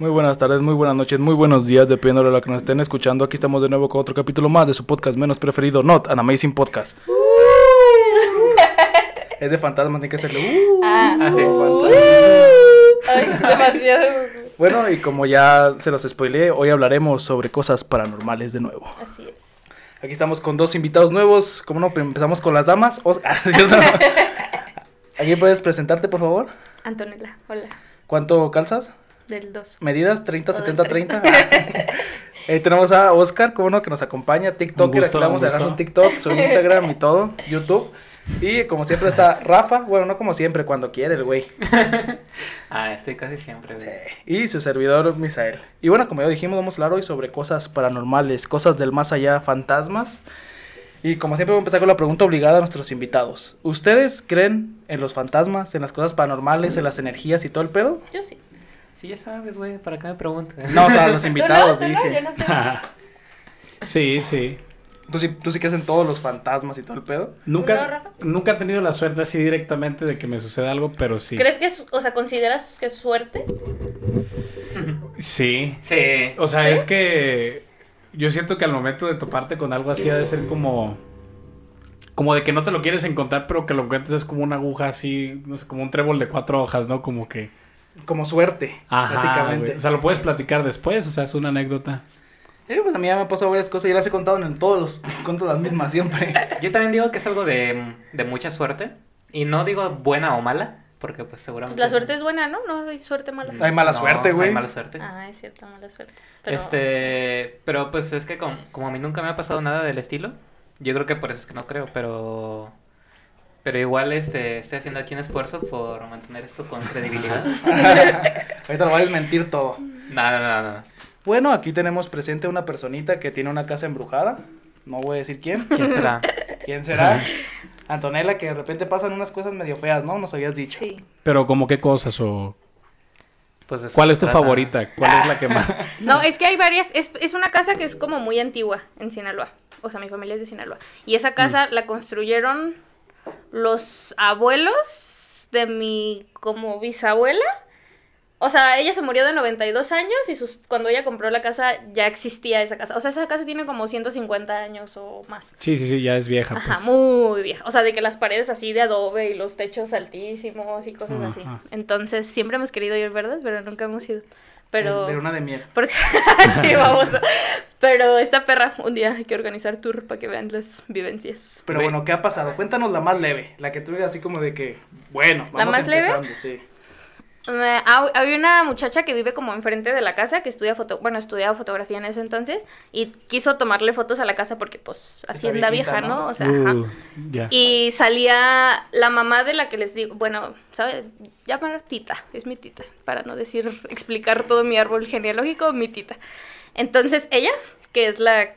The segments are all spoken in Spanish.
Muy buenas tardes, muy buenas noches, muy buenos días, dependiendo de lo que nos estén escuchando. Aquí estamos de nuevo con otro capítulo más de su podcast menos preferido, Not an Amazing Podcast. es de fantasmas, tiene que hacerle. Uh, Ah, Ah, sí. Ay, demasiado. Bueno, y como ya se los spoileé, hoy hablaremos sobre cosas paranormales de nuevo. Así es. Aquí estamos con dos invitados nuevos. ¿Cómo no? Empezamos con las damas. Aquí puedes presentarte, por favor. Antonella, hola. ¿Cuánto calzas? Del 2. ¿Medidas? ¿30, O del 70, tres. 30? Ahí tenemos a Oscar, ¿cómo no? Que nos acompaña. Le vamos un a su TikTok, su Instagram y todo. YouTube. Y como siempre está Rafa. Bueno, no como siempre, cuando quiere el güey. Ah, estoy casi siempre, güey. Y su servidor Misael. Y bueno, como ya dijimos, vamos a hablar hoy sobre cosas paranormales, cosas del más allá, fantasmas. Y como siempre, voy a empezar con la pregunta obligada a nuestros invitados. ¿Ustedes creen en los fantasmas, en las cosas paranormales, en las energías y todo el pedo? Yo sí. Sí, ya sabes, güey, ¿para qué me preguntas? No, o sea, los ¿Tú invitados, no? ¿Tú no? dije. Yo no sé. sí, sí. ¿Tú sí, ¿Tú sí crees en todos los fantasmas y todo el pedo? ¿No, Nunca, nunca he tenido la suerte así directamente de que me suceda algo, pero sí. ¿Crees que es, o sea, consideras que es suerte? Sí. Sí. O sea, ¿Sí? es que yo siento que al momento de toparte con algo así ha de ser como... Como de que no te lo quieres encontrar, pero que lo encuentres es como una aguja así, no sé, como un trébol de cuatro hojas, ¿no? Como que... Como suerte, Ajá, básicamente. güey. O sea, lo puedes platicar después, o sea, es una anécdota. Eh, pues a mí ya me han pasado varias cosas y las he contado en todos los... Cuento las mismas siempre. Yo también digo que es algo de, de mucha suerte. Y no digo buena o mala, porque pues Pues seguramente... la suerte es buena, ¿no? No hay suerte mala. Hay mala No, suerte, güey. Hay mala suerte. Ah, es cierto, mala suerte. Pero... Este, pero pues es que com- como a mí nunca me ha pasado nada del estilo, yo creo que por eso es que no creo, pero pero igual este estoy haciendo aquí un esfuerzo por mantener esto con credibilidad. Ahorita lo voy a desmentir todo. No, no, no, no. Bueno, aquí tenemos presente una personita que tiene una casa embrujada. No voy a decir quién. ¿Quién será? ¿Quién será? Antonella, que de repente pasan unas cosas medio feas, ¿no? Nos habías dicho. Sí. Pero como qué cosas o... Pues ¿Cuál es tu trata. favorita? ¿Cuál es la que más... No, es que hay varias. Es, es una casa que es como muy antigua en Sinaloa. O sea, mi familia es de Sinaloa. Y esa casa la construyeron los abuelos de mi como bisabuela. O sea, ella se murió de 92 años y sus, cuando ella compró la casa ya existía esa casa. O sea, esa casa tiene como 150 años o más. Sí, sí, sí, ya es vieja, pues. Ajá, muy vieja. O sea, de que las paredes así de adobe y los techos altísimos y cosas así. Entonces, siempre hemos querido ir, ¿verdad? Pero nunca hemos ido. Pero... De una de miel. Porque... sí, vamos. Pero esta perra, un día hay que organizar tour para que vean las vivencias. Pero bueno, ¿qué ha pasado? Cuéntanos la más leve. La que digas así como de que, bueno, ¿La vamos más leve? empezando, sí. Eh, había una muchacha que vive como enfrente de la casa que estudia foto, bueno, estudiaba fotografía en ese entonces y quiso tomarle fotos a la casa porque pues hacienda viejita, vieja, ¿no? ¿no? O sea, ajá. Uh, ya. Y salía la mamá de la que les digo, bueno, ¿sabes? Llamar tita, es mi tita, para no decir, explicar todo mi árbol genealógico, mi tita. Entonces ella, que es la,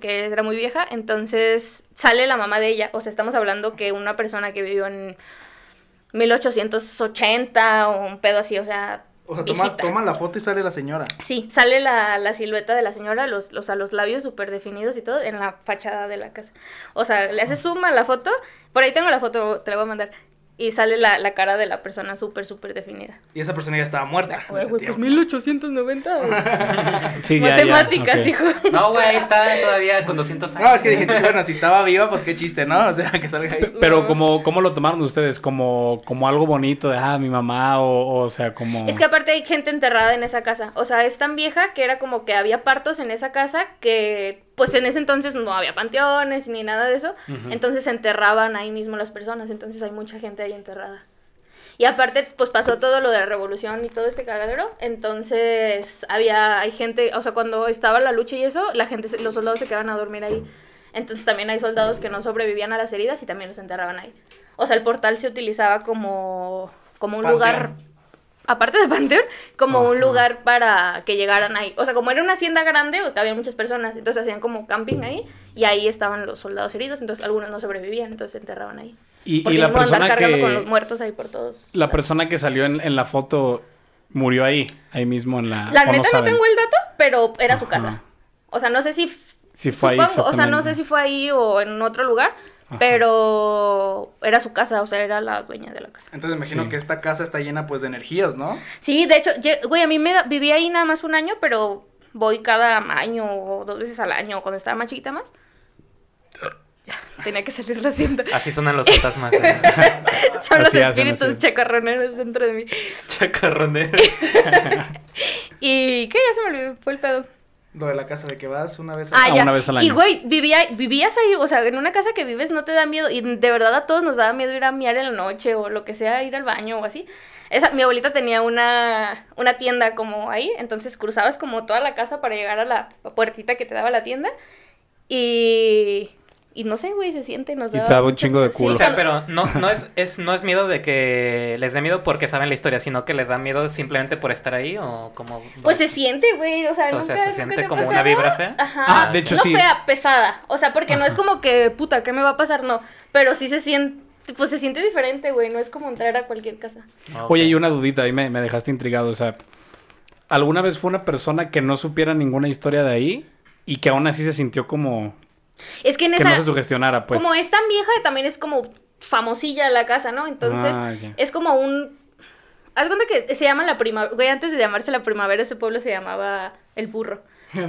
que era muy vieja, entonces sale la mamá de ella, o sea, estamos hablando que una persona que vivió en 1880 o un pedo así, o sea, O sea, toma, toma la foto y sale la señora. Sí, sale la, la silueta de la señora, los, los, a los labios súper definidos y todo, en la fachada de la casa. O sea, le hace zoom a la foto, por ahí tengo la foto, te la voy a mandar, y sale la, la cara de la persona súper, súper definida. Y esa persona ya estaba muerta. en Güey, ese güey, pues tiempo. 1890. Sí, ya, ya, Matemáticas, hijo. No, güey, ahí está todavía con 200 años. No, es que dije, sí, bueno, si estaba viva, pues qué chiste, ¿no? O sea, que salga ahí. Pe- Pero como, ¿cómo lo tomaron ustedes? ¿Como, como algo bonito de, ah, mi mamá? O, o sea, como... Es que aparte hay gente enterrada en esa casa. O sea, es tan vieja que era como que había partos en esa casa que, pues en ese entonces no había panteones ni nada de eso. Entonces se enterraban ahí mismo las personas. Entonces hay mucha gente ahí enterrada. Y aparte, pues pasó todo lo de la revolución y todo este cagadero. Entonces había, hay gente, o sea, cuando estaba la lucha y eso, la gente, los soldados se quedaban a dormir ahí. Entonces también hay soldados que no sobrevivían a las heridas y también los enterraban ahí. O sea, el portal se utilizaba como, como un Panteón. lugar aparte de Panteón, como un lugar para que llegaran ahí. O sea, como era una hacienda grande, había muchas personas, entonces hacían como camping ahí y ahí estaban los soldados heridos, entonces algunos no sobrevivían, entonces se enterraban ahí. Y, Porque y la persona cargando con los que... muertos ahí por todos. La persona que salió en, en la foto murió ahí, ahí mismo en la... La o neta no tengo el dato, pero era su casa. O sea, no sé si... Sí fue ahí o sea, no sé si fue ahí o en otro lugar, Ajá. pero era su casa, o sea, era la dueña de la casa. Entonces me imagino Sí. que esta casa está llena pues de energías, ¿no? Sí, de hecho, güey, a mí me da- viví ahí nada más un año, pero voy cada año o dos veces al año, cuando estaba más chiquita más. Ya, tenía que salir, lo siento. Así suenan los fantasmas de Son los Así espíritus chacarroneros dentro de mí. chacarronero. ¿Y qué? Ya se me olvidó, fue el pedo. Lo de la casa de que vas una vez Ah, Ah, ya. una vez al Y año. güey, vivía, vivías ahí, o sea, en una casa que vives no te da miedo. Y de verdad a todos nos daba miedo ir a miar en la noche o lo que sea, ir al baño o así. Esa, mi abuelita tenía una, una tienda como ahí, entonces cruzabas como toda la casa para llegar a la puertita que te daba la tienda. Y, y no sé, güey, se siente, nos Y daba daba un chingo de. Sí, culo. O sea, pero no, no, es, es, no es miedo de que les dé miedo porque saben la historia, sino que les da miedo simplemente por estar ahí o como... Pues se siente, güey, o sea, O sea, nunca, se nunca siente como una vibra fea. Ajá. Ah, de hecho, no sí. fea, pesada. O sea, porque no es como que, puta, ¿qué me va a pasar? No. Pero sí se siente, pues se siente diferente, güey. No es como entrar a cualquier casa. Ok. Oye, y una dudita, ahí me, me dejaste intrigado. O sea, ¿alguna vez fue una persona que no supiera ninguna historia de ahí y que aún así se sintió como Es que en que esa, no se sugestionara, pues? como es tan vieja, también es como famosilla la casa, ¿no? Entonces, Ah, es como un... Haz cuenta que se llama la primavera, güey, antes de llamarse la primavera, ese pueblo se llamaba El Burro.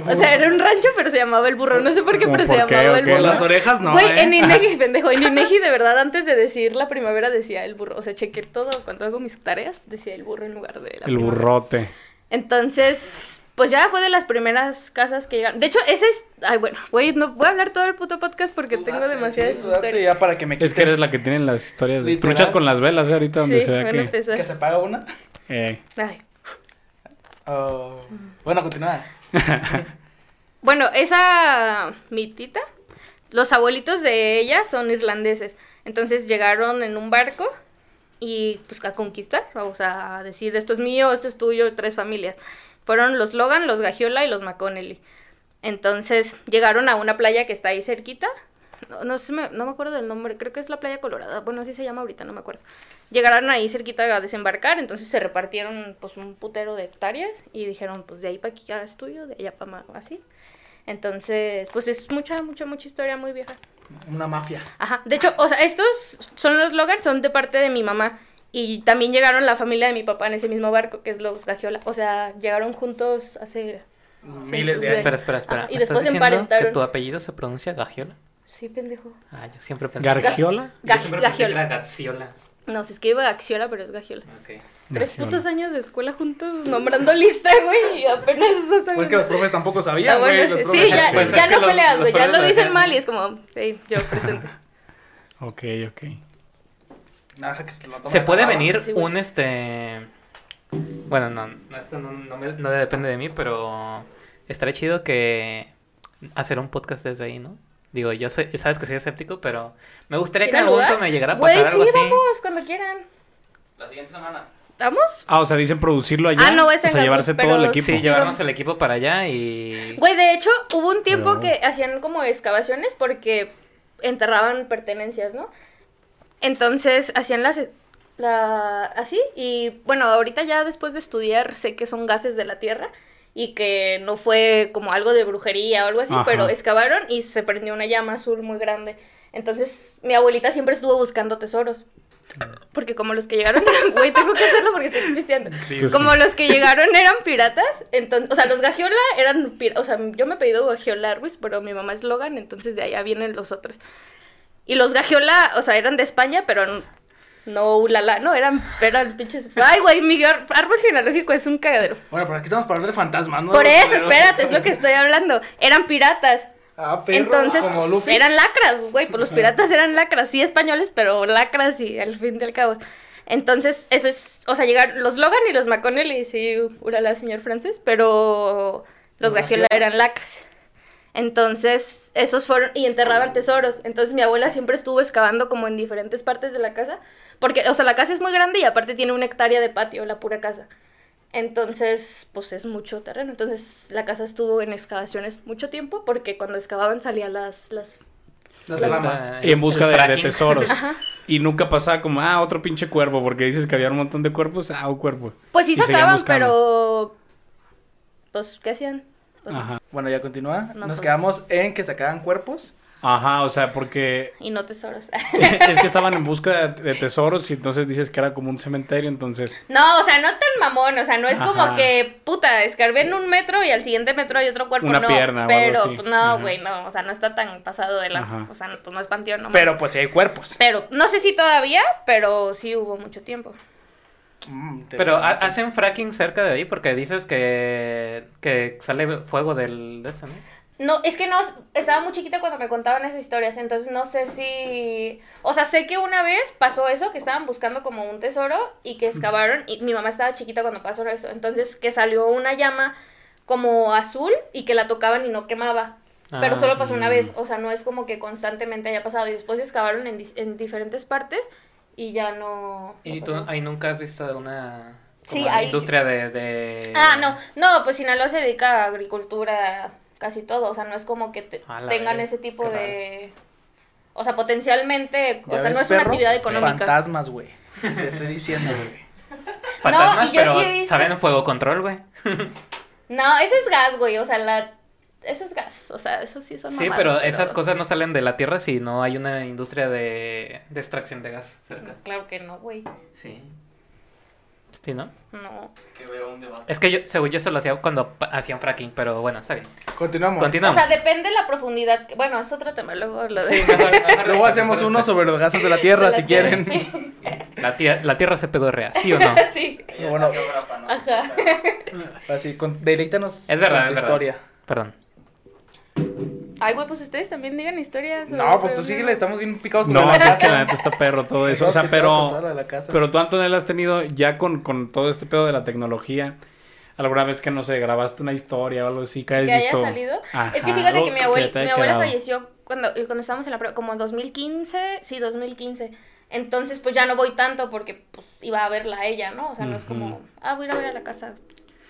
O sea, era un rancho, pero se llamaba El Burro. No sé por qué, ¿Cómo pero se qué, llamaba El Burro. las orejas no, Güey, ¿eh? en Inegi, pendejo, en Inegi de verdad antes de decir la primavera decía el burro. O sea, chequé todo cuando hago mis tareas, decía el burro en lugar de la El primavera. burrote. Entonces, pues ya fue de las primeras casas que llegaron. De hecho, ese es... Ay, bueno, güey, no voy a hablar todo el puto podcast porque tengo demasiadas historias. ya para que me Es que eres la que tiene las historias de truchas con las velas, ¿eh? ahorita donde Sí, se ve van a que... que se paga una. Eh, Ay. Oh. Bueno, continúa. Bueno, esa mi tita, los abuelitos de ella son irlandeses. Entonces llegaron en un barco y pues a conquistar, o sea, a decir esto es mío, esto es tuyo, tres familias. Fueron los Logan, los Gagiola y los McConnelly. Entonces llegaron a una playa que está ahí cerquita. No, no, sé, me- no me acuerdo del nombre, creo que es la playa Colorada. Bueno, así se llama ahorita, no me acuerdo. Llegaron ahí cerquita a desembarcar, entonces se repartieron pues un putero de hectáreas y dijeron pues de ahí para aquí ya es tuyo, de allá para así. Entonces, pues es mucha, mucha, mucha historia muy vieja. Una mafia. Ajá. De hecho, o sea, estos son los Logan, son de parte de mi mamá. Y también llegaron la familia de mi papá en ese mismo barco, que es los Gagiola. O sea, llegaron juntos hace... Miles de años. Espera, espera, espera. Ajá, y ¿Me después diciendo emparentaron. que tu apellido se pronuncia Gagiola? Sí, pendejo. Ah, yo siempre pensé... ¿Gargiola? Yo Gag- siempre pensé que Gagiola. era Gaxiola. No, se escribe Axiola, pero es Gagiola. Ok. Tres Gagiola. putos años de escuela juntos nombrando lista, güey, y apenas eso saben. Pues que los profes tampoco sabían, Ah, bueno, güey. los sí, ya, Pues ya no los- peleas, güey, ya lo dicen mal y es como, sí, yo presente. Ok, ok. Nada, que se lo tomen Se puede venir Sí, güey. un este. Bueno, no, no, esto no, no me- no depende de mí, pero estaría chido que hacer un podcast desde ahí, ¿no? Digo, yo sé, sabes que soy escéptico, pero me gustaría que en ¿Tiene algún momento me llegara a Güey, pasar sí, algo así. vamos, cuando quieran. La siguiente semana. ¿Vamos? Ah, o sea, dicen producirlo allá. Ah, no, es o sea, llevarse todo el equipo. Sí, Sí, llevarnos el equipo para allá y. Güey, de hecho, hubo un tiempo Pero- que hacían como excavaciones porque enterraban pertenencias, ¿no? Entonces hacían las la así y bueno, ahorita ya después de estudiar sé que son gases de la tierra y que no fue como algo de brujería o algo así, Ajá. pero excavaron y se prendió una llama azul muy grande. Entonces, mi abuelita siempre estuvo buscando tesoros. Porque como los que llegaron eran, güey, tengo que hacerlo porque estoy pisteando. Pues Como sí. los que llegaron eran piratas, entonces, o sea, los Gagiola eran piratas, o sea, yo me he pedido Gagiola Arbuis, pero mi mamá es Logan, entonces de allá vienen los otros. Y los Gagiola, o sea, eran de España, pero no ulala, no, eran, eran pinches... Ay, güey, mi ar- árbol genealógico es un cagadero. Bueno, pero aquí estamos para hablar de fantasmas, ¿no? Por eso, espérate, es lo que estoy hablando. Eran piratas. Ah, perro, Entonces, como pues, eran lacras, güey, pues los piratas eran lacras, sí españoles, pero lacras y al fin del cabo. Entonces, eso es, o sea, llegaron los Logan y los McConnell y sí, urala, señor francés, pero los Los Gagiola. eran lacras. Entonces, esos fueron, y enterraban tesoros. Entonces, mi abuela siempre estuvo excavando como en diferentes partes de la casa, porque, o sea, la casa es muy grande y aparte tiene una hectárea de patio, la pura casa. Entonces, pues es mucho terreno. Entonces, la casa estuvo en excavaciones mucho tiempo porque cuando excavaban salían las, las... Las las- ramas. En busca de, tesoros. Ajá. Y nunca pasaba como, ah, otro pinche cuervo, porque dices que había un montón de cuerpos, ah, un cuervo. Pues sí Y sacaban, pero... Pues, ¿qué hacían? Pues, Ajá. Bueno, ya continúa. No, Nos pues- quedamos en que sacaban cuerpos. Ajá, o sea, porque Y no tesoros. es que estaban en busca de, de tesoros y entonces dices que era como un cementerio, entonces... No, o sea, no tan mamón, o sea, no es como que, puta, escarbé en un metro y al siguiente metro hay otro cuerpo, Una no, pierna o algo pero, así. pues, no, güey, no, o sea, no está tan pasado de lanza, o sea, pues no es panteón, no Pero pues sí hay cuerpos. Pero, no sé si todavía, pero sí hubo mucho tiempo. Mm, Pero ¿ha- interesante. hacen fracking cerca de ahí porque dices que, que sale fuego del de ese, ¿no? No, es que no, estaba muy chiquita cuando me contaban esas historias, entonces no sé si... O sea, sé que una vez pasó eso, que estaban buscando como un tesoro y que excavaron, y mi mamá estaba chiquita cuando pasó eso, entonces que salió una llama como azul y que la tocaban y no quemaba. Pero Ah, solo pasó una mm. vez, o sea, no es como que constantemente haya pasado y después excavaron en, en diferentes partes y ya no... ¿Y no tú ahí nunca has visto una Sí, como hay- industria de, de... Ah, no, no, pues Sinaloa se dedica a agricultura casi todo, o sea, no es como que te- tengan ese tipo de... O sea, potencialmente, o ¿Ya sea, no es una actividad económica. Fantasmas, güey. Te estoy diciendo, güey. Fantasmas, No, y yo pero sí he visto- saben fuego control, güey. No, eso es gas, güey, o sea, la... Eso es gas, o sea, eso sí son Sí, mamadas, pero esas cosas no salen de la tierra si no hay una industria de, de extracción de gas cerca. Claro que no, güey, Sí. Sí, ¿no? no. Que veo un debate. Es que yo, según yo, eso lo hacía cuando hacían fracking, pero bueno, está bien. Continuamos. Continuamos. O sea, depende la profundidad. Bueno, es otro tema, luego lo de... Sí, mejor- mejor Luego de- hacemos uno sobre los gases de la Tierra, de la si tierra, quieren. Sí. La, tía- la tierra se pedorrea, ¿sí o no? sí. Bueno. Ajá. Así, con, deleítanos Es verdad, con tu es verdad. historia. Perdón. Ay, güey, pues ustedes también digan historias. No, pues tú síguele, estamos bien picados con No, la es que la neta está perro todo eso. O sea, pero... Pero tú, Antonella, has tenido ya con, con todo este pedo de la tecnología, alguna vez que, no sé, grabaste una historia o algo así, que hayas que haya visto... salido. Ajá, es que fíjate que mi, abuel- mi abuela quedado. falleció cuando, cuando estábamos en la prueba, como en 2015, sí, 2015. Entonces, pues ya no voy tanto porque pues, iba a verla a ella, ¿no? O sea, no es como, ah, voy a ir a ver a la casa.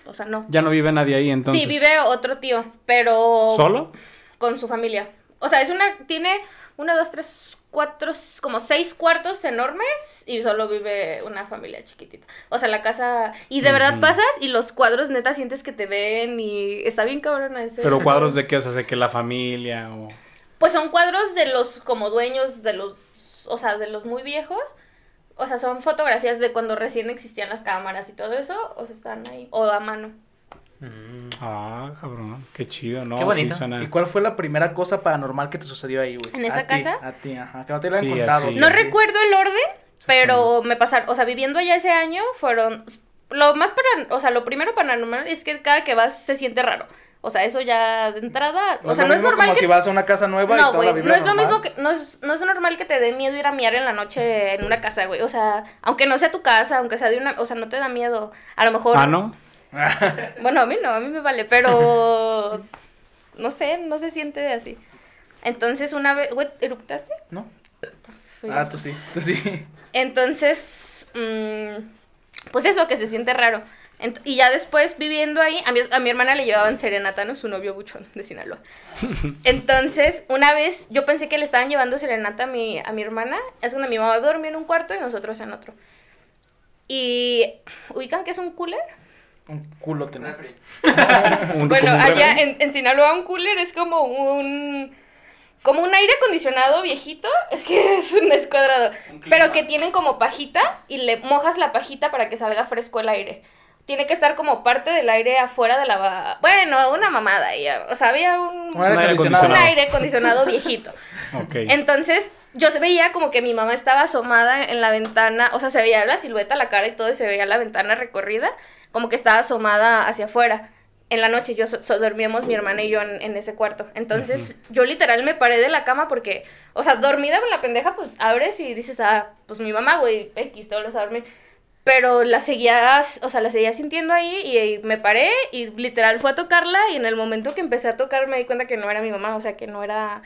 O sea, no. Ya no vive nadie ahí, entonces. Sí, vive otro tío, pero ¿Solo? Con su familia. O sea, es una, tiene uno, dos, tres, cuatro, como seis cuartos enormes y solo vive una familia chiquitita. O sea, la casa, y de verdad pasas y los cuadros neta sientes que te ven y está bien cabrona ese. Pero cuadros de qué, o sea, de que la familia o... Pues son cuadros de los como dueños de los, o sea, de los muy viejos. O sea, son fotografías de cuando recién existían las cámaras y todo eso, o sea, están ahí, o a mano. Mm. Ah, cabrón, qué chido, ¿no? Qué bonito. Sí, suena- ¿Y cuál fue la primera cosa paranormal que te sucedió ahí, güey? ¿En esa A casa? a ti, ajá. Que no te lo han Sí, contado. así. No recuerdo el orden, pero me pasaron, o sea, viviendo allá ese año fueron lo más para, o sea, lo primero paranormal es que cada que vas se siente raro. O sea, eso ya de entrada, No o sea, no es normal como que si vas a una casa nueva y no, toda güey, la no vibra es lo mismo que no es, no es normal que te dé miedo ir a miar en la noche en una casa, güey. O sea, aunque no sea tu casa, aunque sea de una, o sea, no te da miedo. A lo mejor Ah, ¿no? Bueno, a mí no, a mí me vale, pero no sé, no se siente así. Entonces una vez, güey, ¿eruptaste? ¿No? Fui. Ah, tú sí, tú sí. Entonces, mm, pues eso, que se siente raro. Ent- y ya después viviendo ahí, a mi, a mi hermana le llevaban serenata, ¿no? Su novio buchón de Sinaloa. Entonces, una vez yo pensé que le estaban llevando serenata a mi, a mi hermana. Es donde mi mamá dormía en un cuarto y nosotros en otro. Y, ¿ubican que es un cooler? Un culo te Refri. Un- Bueno, allá en, en Sinaloa un cooler es como un como un aire acondicionado viejito, es que es un es cuadrado, Un clima. pero que tienen como pajita y le mojas la pajita para que salga fresco el aire. Tiene que estar como parte del aire afuera de la bueno, una mamada ahí, o sea, había un Un aire acondicionado. un aire acondicionado viejito. Ok. Entonces, yo se veía como que mi mamá estaba asomada en la ventana, o sea, se veía la silueta, la cara y todo, y se veía la ventana recorrida, como que estaba asomada hacia afuera. En la noche yo so- so- dormíamos mi hermana y yo en, en ese cuarto. Entonces, yo literal me paré de la cama porque, o sea, dormida con la pendeja, pues abres y dices, ah, pues mi mamá, güey, X, te vuelves a dormir. Pero la seguía, o sea, la seguía sintiendo ahí y, me paré y literal fue a tocarla y en el momento que empecé a tocar me di cuenta que no era mi mamá, o sea, que no era,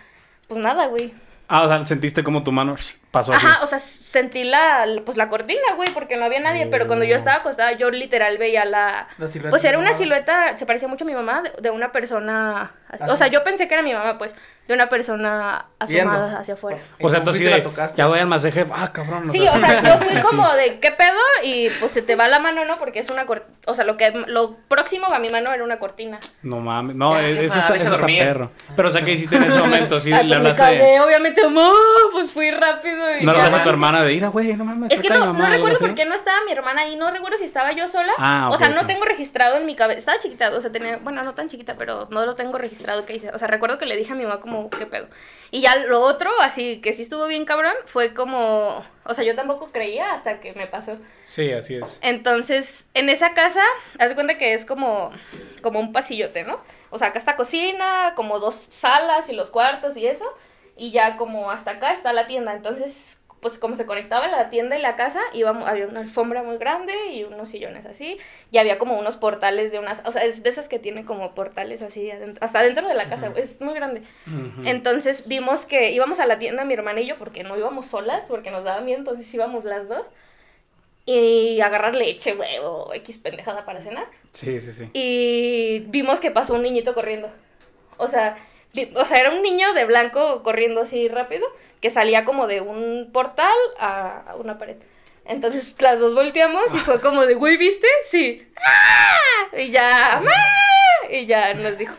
pues nada, güey. Ah, o sea, sentiste como tu mano pasó así. Ajá, o sea, sentí la, pues la cortina, güey, porque no había nadie, pero cuando yo estaba acostada, yo literal veía la... La silueta Pues era una mamá. silueta, se parecía mucho a mi mamá, de, de una persona... así-. O sea, yo pensé que era mi mamá, pues, de una persona asomada Viendo. hacia afuera. O sea, entonces sí tocaste. ya voy al masaje, ah, cabrón. Sí, o sea, yo fui como de, ¿qué pedo? Y pues se te va la mano, ¿no? Porque es una cortina, o sea, lo que lo próximo a mi mano era una cortina. No mames, no, Ya, eso está, eso está perro. Pero, o sea, ¿qué hiciste en ese momento? Sí, le pues me hablaste. cagué, obviamente, pues fui rápido No hablaste a tu hermana de ir, güey, no mames. Es que no, no mamá", algo recuerdo por qué no estaba mi hermana ahí, no recuerdo si estaba yo sola. Ah, o sea, no tengo registrado en mi cabeza. Estaba chiquita, o sea, tenía, bueno, no tan chiquita, pero no lo tengo registrado que hice. O sea, recuerdo que le dije a mi mamá como, ¿qué pedo? Y ya lo otro, así que sí estuvo bien cabrón, fue como, o sea, yo tampoco creía hasta que me pasó. Sí, así es. Entonces, en esa casa, haz de cuenta que es como, como un pasillote, ¿no? O sea, acá está cocina, como dos salas y los cuartos y eso. Y ya como hasta acá está la tienda. Entonces, pues como se conectaba la tienda y la casa, íbamos, había una alfombra muy grande y unos sillones así. Y había como unos portales de unas... O sea, es de esas que tiene como portales así adentro, hasta dentro de la casa. Es muy grande. Entonces vimos que íbamos a la tienda mi hermana y yo porque no íbamos solas, porque nos daba miedo, entonces íbamos las dos. Y agarrar leche, huevo, X pendejada para cenar. Sí, sí, sí. Y vimos que pasó un niñito corriendo. O sea, o sea, era un niño de blanco corriendo así rápido, que salía como de un portal a, a una pared. Entonces las dos volteamos y fue como de, güey, ¿viste? Sí. ¡Ah! Y ya, ¡mamá! Y ya nos dijo.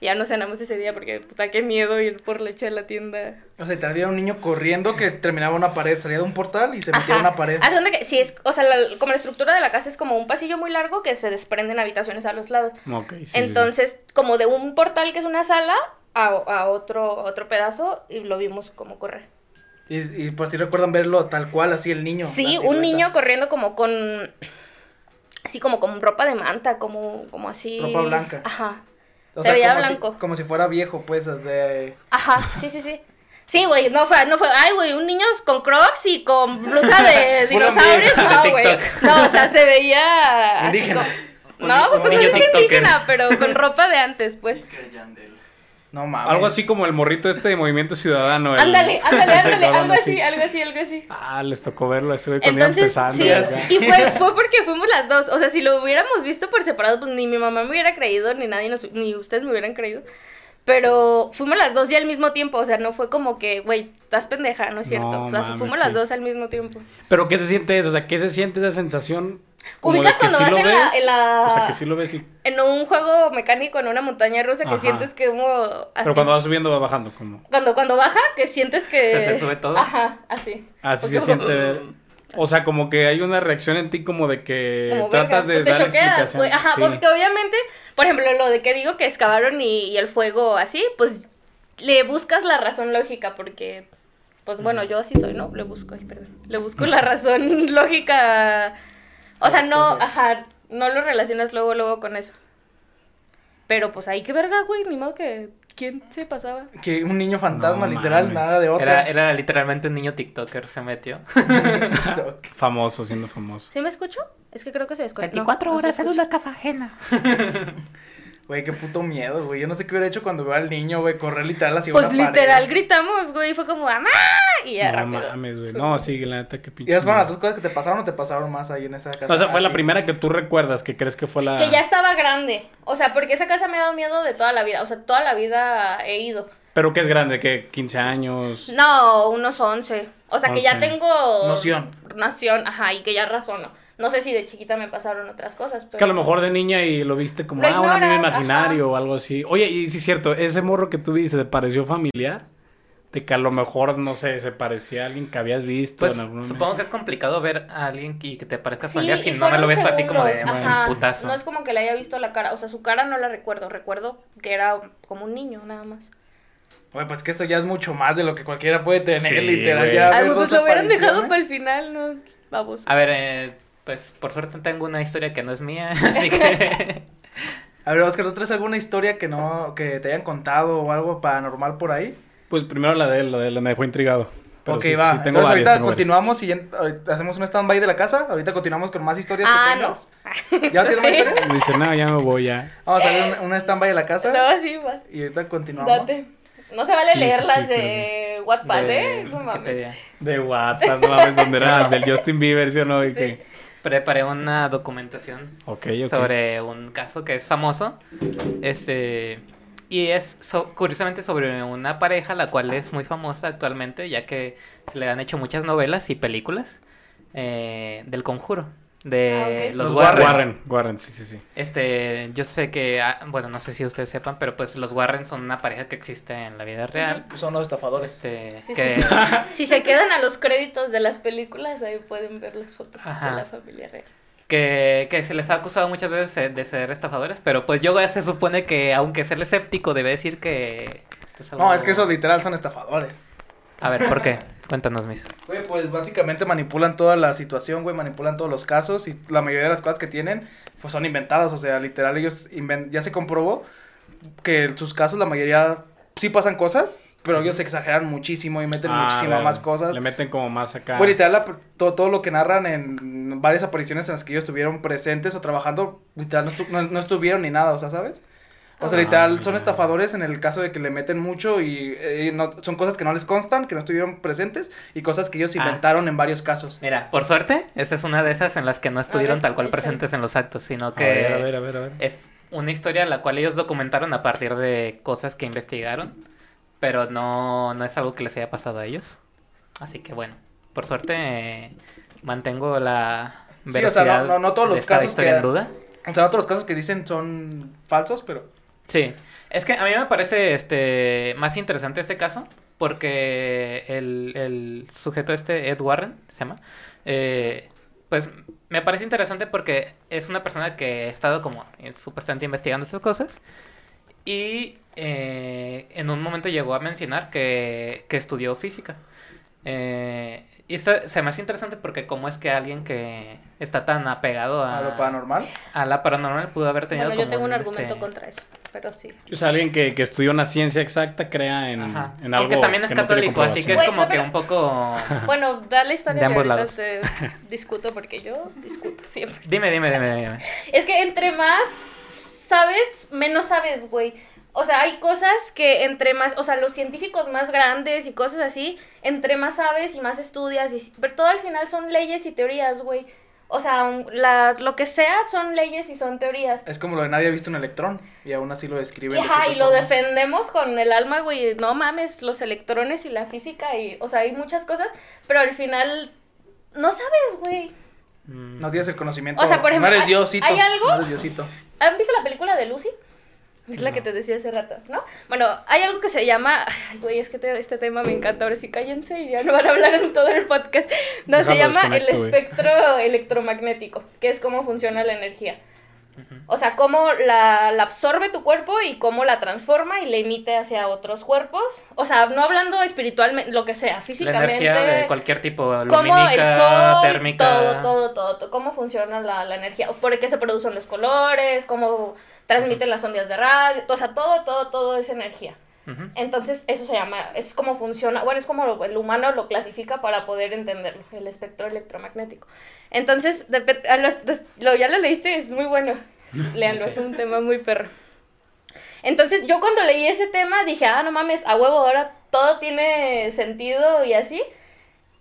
Ya no cenamos ese día porque, puta, qué miedo ir por leche a la tienda. O sea, te un niño corriendo que terminaba una pared, salía de un portal y se metía en una pared. Haz que, sí, es, o sea, la- como la estructura de la casa es como un pasillo muy largo que se desprenden habitaciones a los lados. Ok, sí, sí, sí. Entonces, como de un portal que es una sala a, a otro, a otro pedazo y lo vimos como correr. Y, y por si recuerdan verlo tal cual, así el niño. Sí, un niño corriendo como con, así como con ropa de manta, como, como así. Ropa blanca. Ajá. O se sea, veía como si- blanco. como si fuera viejo, pues, de... Ajá, sí, sí, sí. Sí, güey, no fue, no fue, ay, güey, un niño con crocs y con blusa de dinosaurios, no, güey. No, o sea, se veía... así Indígena. como- No, pues no sé si indígena, pero con ropa de antes, pues. No mames. Algo así como el morrito este de Movimiento Ciudadano. el- Ándale, ándale, ándale, algo así, algo así, algo así. Ah, les tocó verlo, estuve iba Entonces, empezando. sí, y fue, fue porque fuimos las dos. O sea, si lo hubiéramos visto por separado, pues ni mi mamá me hubiera creído, ni nadie, nos- ni ustedes me hubieran creído. Pero fuimos las dos ya al mismo tiempo. O sea, no fue como que, güey, estás pendeja, no es cierto. No o sea, mames, fuimos sí. las dos al mismo tiempo. Pero ¿qué se siente eso? O sea, ¿qué se siente esa sensación? Como de ¿Ubicas que cuando sí vas en la- ves, en la- O sea, que sí lo ves y... En un juego mecánico, en una montaña rusa, que Ajá. sientes que como. Así. Pero cuando va subiendo va bajando, como... cuando, cuando baja, que sientes que. ¿Se te sube todo? Ajá, así. Así Porque se como- siente... O sea, como que hay una reacción en ti como de que como tratas vergas, de pues te dar güey. Ajá, Sí. porque obviamente, por ejemplo, lo de que digo que excavaron y, y el fuego así, pues le buscas la razón lógica, porque, pues bueno, yo así soy, ¿no? Le busco, ay, perdón. Le busco la razón lógica. O sea, no, cosas. ajá, no lo relacionas luego, luego con eso. Pero pues ahí qué verga, güey, ni modo que. ¿Quién se pasaba? Que un niño fantasma, No literal, mames. nada de otro. Era, era literalmente un niño TikToker, se metió. Famoso, siendo famoso. ¿Sí me escucho? Es que creo que se desconectó. 24 No, no se horas en escucha. una casa ajena. Güey, qué puto miedo, güey. Yo no sé qué hubiera hecho cuando veo al niño, güey, correr literal hacia Pues una pared. literal gritamos, güey, fue como ¡Mamá! Y ya No rápido. mames, güey. No, sí, la neta, qué pinche... ¿Y esas fueron las dos cosas que te pasaron o te pasaron más ahí en esa casa? O sea, fue la ti. primera que tú recuerdas, que crees que fue la... Que ya estaba grande. O sea, porque esa casa me ha dado miedo de toda la vida. O sea, toda la vida he ido. Pero que es grande, que 15 años... No, unos 11. O sea, que ya 11. tengo... Noción. Noción, ajá, y que ya razono. No sé si de chiquita me pasaron otras cosas, pero... Que a lo mejor de niña y lo viste como, Lo ah, un amigo ignoras, imaginario ajá. o algo así. Oye, y sí es cierto, ese morro que tú viste, ¿te pareció familiar? De que a lo mejor, no sé, se parecía a alguien que habías visto Pues en algún supongo que es complicado ver a alguien que, que te parezca Sí, familiar si no me lo ves así como de segundos, un ajá. putazo. No es como que le haya visto la cara. O sea, su cara no la recuerdo. Recuerdo que era como un niño, nada más. Güey, pues que esto ya es mucho más de lo que cualquiera puede tener, Sí, literal. Ya Ay, pues lo hubieran dejado para el final, ¿no? Vamos. A ver, eh, pues por suerte tengo una historia que no es mía, así que... A ver, Oscar, ¿tú traes alguna historia que no, que te hayan contado o algo paranormal por ahí? Pues primero la de él, la de él, me dejó intrigado. Pero ok, sí, va. sí, tengo Entonces varias, ahorita varias. continuamos y ahorita hacemos un stand-by de la casa. Ahorita continuamos con más historias. que Ah, no. ¿Ya tienes más Sí. historias? Dice, no, ya me voy ya. Vamos a hacer un, un stand-by de la casa No, sí, vas. y ahorita continuamos. Date. No se vale Sí, leer sí, las de Wattpad, de ¿eh? No mames. De Wattpad, no mames, donde era del Justin Bieber, ¿sí o no? Y Sí. que... Preparé una documentación sobre un caso que es famoso. Este. Y es so- curiosamente sobre una pareja la cual es muy famosa actualmente, ya que se le han hecho muchas novelas y películas eh, del conjuro. De Ah, ok. los Los Warren. Warren, Warren, sí, sí, sí. Este, yo sé que, ah, bueno, no sé si ustedes sepan, pero pues los Warren son una pareja que existe en la vida real. Son los estafadores. Este, Sí, sí, que sí. Si se quedan a los créditos de las películas, ahí pueden ver las fotos Ajá. de la familia real. que, que se les ha acusado muchas veces de- ser estafadores, pero pues yo se supone que aunque ser escéptico debe decir que... esto es No, es que esos literal son estafadores. A ver, ¿por qué? Cuéntanos, mis. Güey, pues básicamente manipulan toda la situación, güey, manipulan todos los casos y la mayoría de las cosas que tienen pues son inventadas, o sea, literal ellos ya se comprobó que en sus casos la mayoría sí pasan cosas, pero ellos exageran muchísimo y meten Ah, muchísimas más cosas. Le meten como más acá. Güey, literal, la- todo, todo lo que narran en varias apariciones en las que ellos estuvieron presentes o trabajando, literal, no, estu- no- no estuvieron ni nada, o sea, ¿sabes? O sea, Ah, literal, son estafadores en el caso de que le meten mucho y eh, no- son cosas que no les constan, que no estuvieron presentes y cosas que ellos Ah. inventaron en varios casos. Mira, por suerte, esta es una de esas en las que no estuvieron ver, tal cual échale. presentes en los actos, sino A que ver, a ver, a ver, a ver. es una historia la cual ellos documentaron a partir de cosas que investigaron, pero no, no es algo que les haya pasado a ellos. Así que bueno, por suerte eh, mantengo la Sí, o sea, no- no- no todos los casos historia que- en duda. O sea, otros casos que dicen son falsos, pero... Sí, es que a mí me parece este más interesante este caso porque el, el sujeto este, Ed Warren, se llama, eh, pues me parece interesante porque es una persona que ha estado como supuestamente investigando estas cosas y eh, en un momento llegó a mencionar que, que estudió física. Eh, y esto se me hace interesante porque como es que alguien que está tan apegado a, A lo paranormal. a la paranormal pudo haber tenido Bueno, yo como tengo un argumento este, contra eso, pero sí. O sea, alguien que, que estudió una ciencia exacta crea en, Ajá. en algo Aunque también es que no tiene católico, así que es como no, que pero- un poco... Bueno, da la historia De ambos ahorita lados. te discuto porque yo discuto siempre. Dime, dime, dime, dime. Es que entre más sabes, menos sabes, güey. O sea, hay cosas que entre más, o sea, los científicos más grandes y cosas así, entre más sabes y más estudias, y, pero todo al final son leyes y teorías, güey. O sea, la, lo que sea son leyes y son teorías. Es como lo de nadie ha visto un electrón y aún así lo describen. De ajá, y lo formas. defendemos con el alma, güey. No mames, los electrones y la física y, o sea, hay muchas cosas, pero al final no sabes, güey. Mm, No tienes el conocimiento. O sea, por ejemplo, no eres ¿hay- Diosito. hay algo? No eres Diosito. ¿Han visto la película de Lucy? Es la que te decía hace rato, ¿no? Bueno, hay algo que se llama. Ay, güey, es que te- este tema me encanta. Ahora sí cállense y ya no van a hablar en todo el podcast. No, se llama el espectro electromagnético, que es cómo funciona la energía. O sea, cómo la, la absorbe tu cuerpo y cómo la transforma y la emite hacia otros cuerpos. O sea, no hablando espiritualmente, lo que sea, La físicamente. energía de cualquier tipo, Cómo el lumínica, sol, térmica... todo, todo, todo, todo, cómo funciona la, la energía, por qué se producen los colores, cómo transmiten las ondas de radio, o sea, todo, todo, todo es energía. Entonces, eso se llama, es como funciona, bueno, es como lo- el humano lo clasifica para poder entenderlo, el espectro electromagnético. Entonces, a los- lo, ya lo leíste, es muy bueno, léanlo, es un tema muy perro. Entonces, yo cuando leí ese tema dije, ah, no mames, a huevo, ahora todo tiene sentido y así.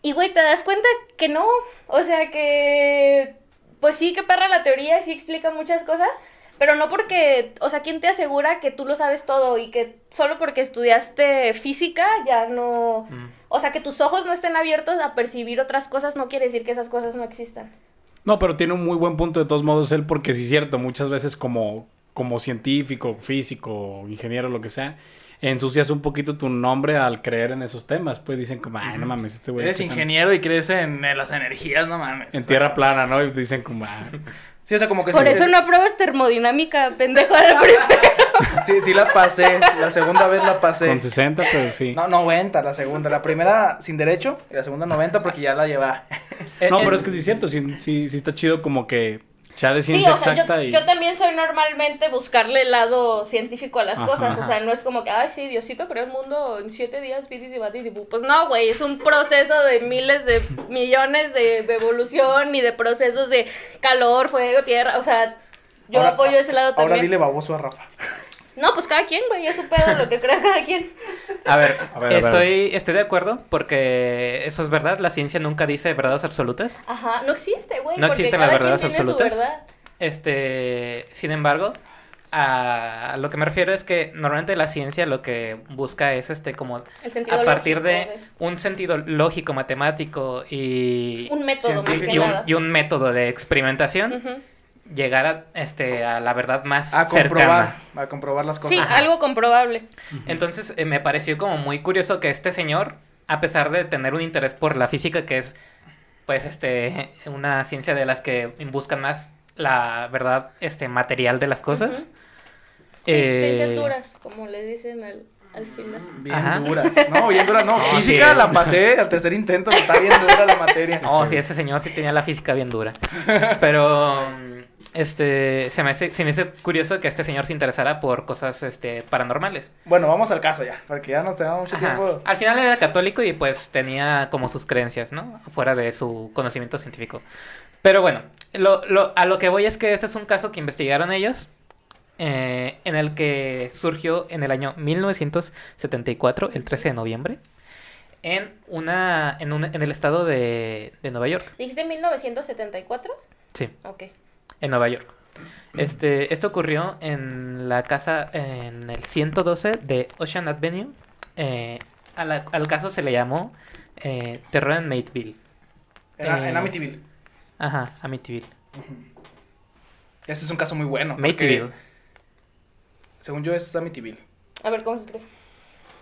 Y, güey, te das cuenta que no, o sea, que, pues sí, que perra la teoría, sí explica muchas cosas, pero no porque, o sea, ¿quién te asegura que tú lo sabes todo y que solo porque estudiaste física ya no... Mm. O sea, que tus ojos no estén abiertos a percibir otras cosas no quiere decir que esas cosas no existan. No, pero tiene un muy buen punto de todos modos él, porque sí es cierto, muchas veces como, como científico, físico, ingeniero, lo que sea, ensucias un poquito tu nombre al creer en esos temas. Pues dicen como, ay, no mames, este güey. Eres ¿qué tan- ingeniero y crees en, en las energías, no mames. En tierra plana, ¿no? Y dicen como, ah, Sí, o sea, como que Por sí, eso no apruebas termodinámica, pendejo del primero. Sí, sí la pasé. La segunda vez la pasé. con 60, pues sí. No, 90 la segunda. La primera sin derecho y la segunda 90 porque ya la lleva. Eh, No, pero es que sí es cierto, sí, sí, sí está chido como que sea de Sí, ciencia o sea, exacta yo, y... yo también soy normalmente buscarle el lado científico a las Ajá, cosas. O sea, no es como que, ay, sí, Diosito creó el mundo en siete días. Pues no, güey, es un proceso de miles de millones de, de evolución y de procesos de calor, fuego, tierra. O sea, yo Ahora- apoyo ese lado Ahora también. dile baboso a Rafa. No, pues cada quien, güey, es su pedo lo que crea cada quien. A ver, A ver, a ver. estoy, estoy de acuerdo porque eso es verdad. La ciencia nunca dice verdades absolutas. Ajá, no existe, güey. No porque existen las cada quien verdades tiene su absolutas. verdad. Este, sin embargo, a lo que me refiero es que normalmente la ciencia lo que busca es este como El sentido a partir de un sentido lógico, matemático y, Un método más y, que y un, nada. y un método de experimentación, Ujú. Llegar a, este, a la verdad más A comprobar, cercana. a comprobar las cosas. Sí, Ajá. algo comprobable. Entonces eh, me pareció como muy curioso que este señor, a pesar de tener un interés por la física, que es pues este una ciencia de las que buscan más la verdad este material de las cosas. Sí, eh, ciencias duras, como le dicen al, al final. Bien Ajá. duras. No, bien duras. No, No, física sí. la pasé al tercer intento, está bien dura la materia. Oh, sí, ese señor sí tenía la física bien dura. Pero este se me hace, se me hizo curioso que este señor se interesara por cosas este paranormales. Bueno, vamos al caso ya, porque ya nos tenemos mucho Ajá. tiempo. Al final era católico y pues tenía como sus creencias, ¿no? Fuera de su conocimiento científico. Pero bueno, lo, lo- a lo que voy es que este es un caso que investigaron ellos, eh, en el que surgió en el año 1974, el 13 de noviembre, en, una, en, un- en el estado de, de Nueva York. ¿Dijiste 1974? Sí, Ok. En Nueva York. Este, esto ocurrió en la casa, en el 112 de Ocean Avenue. Eh, al caso se le llamó eh, Terror en Mateville. En, en Eh, Amityville. Ajá, Amityville. Este es un caso muy bueno. Mateville. Según yo es Amityville. A ver, ¿cómo se escribe?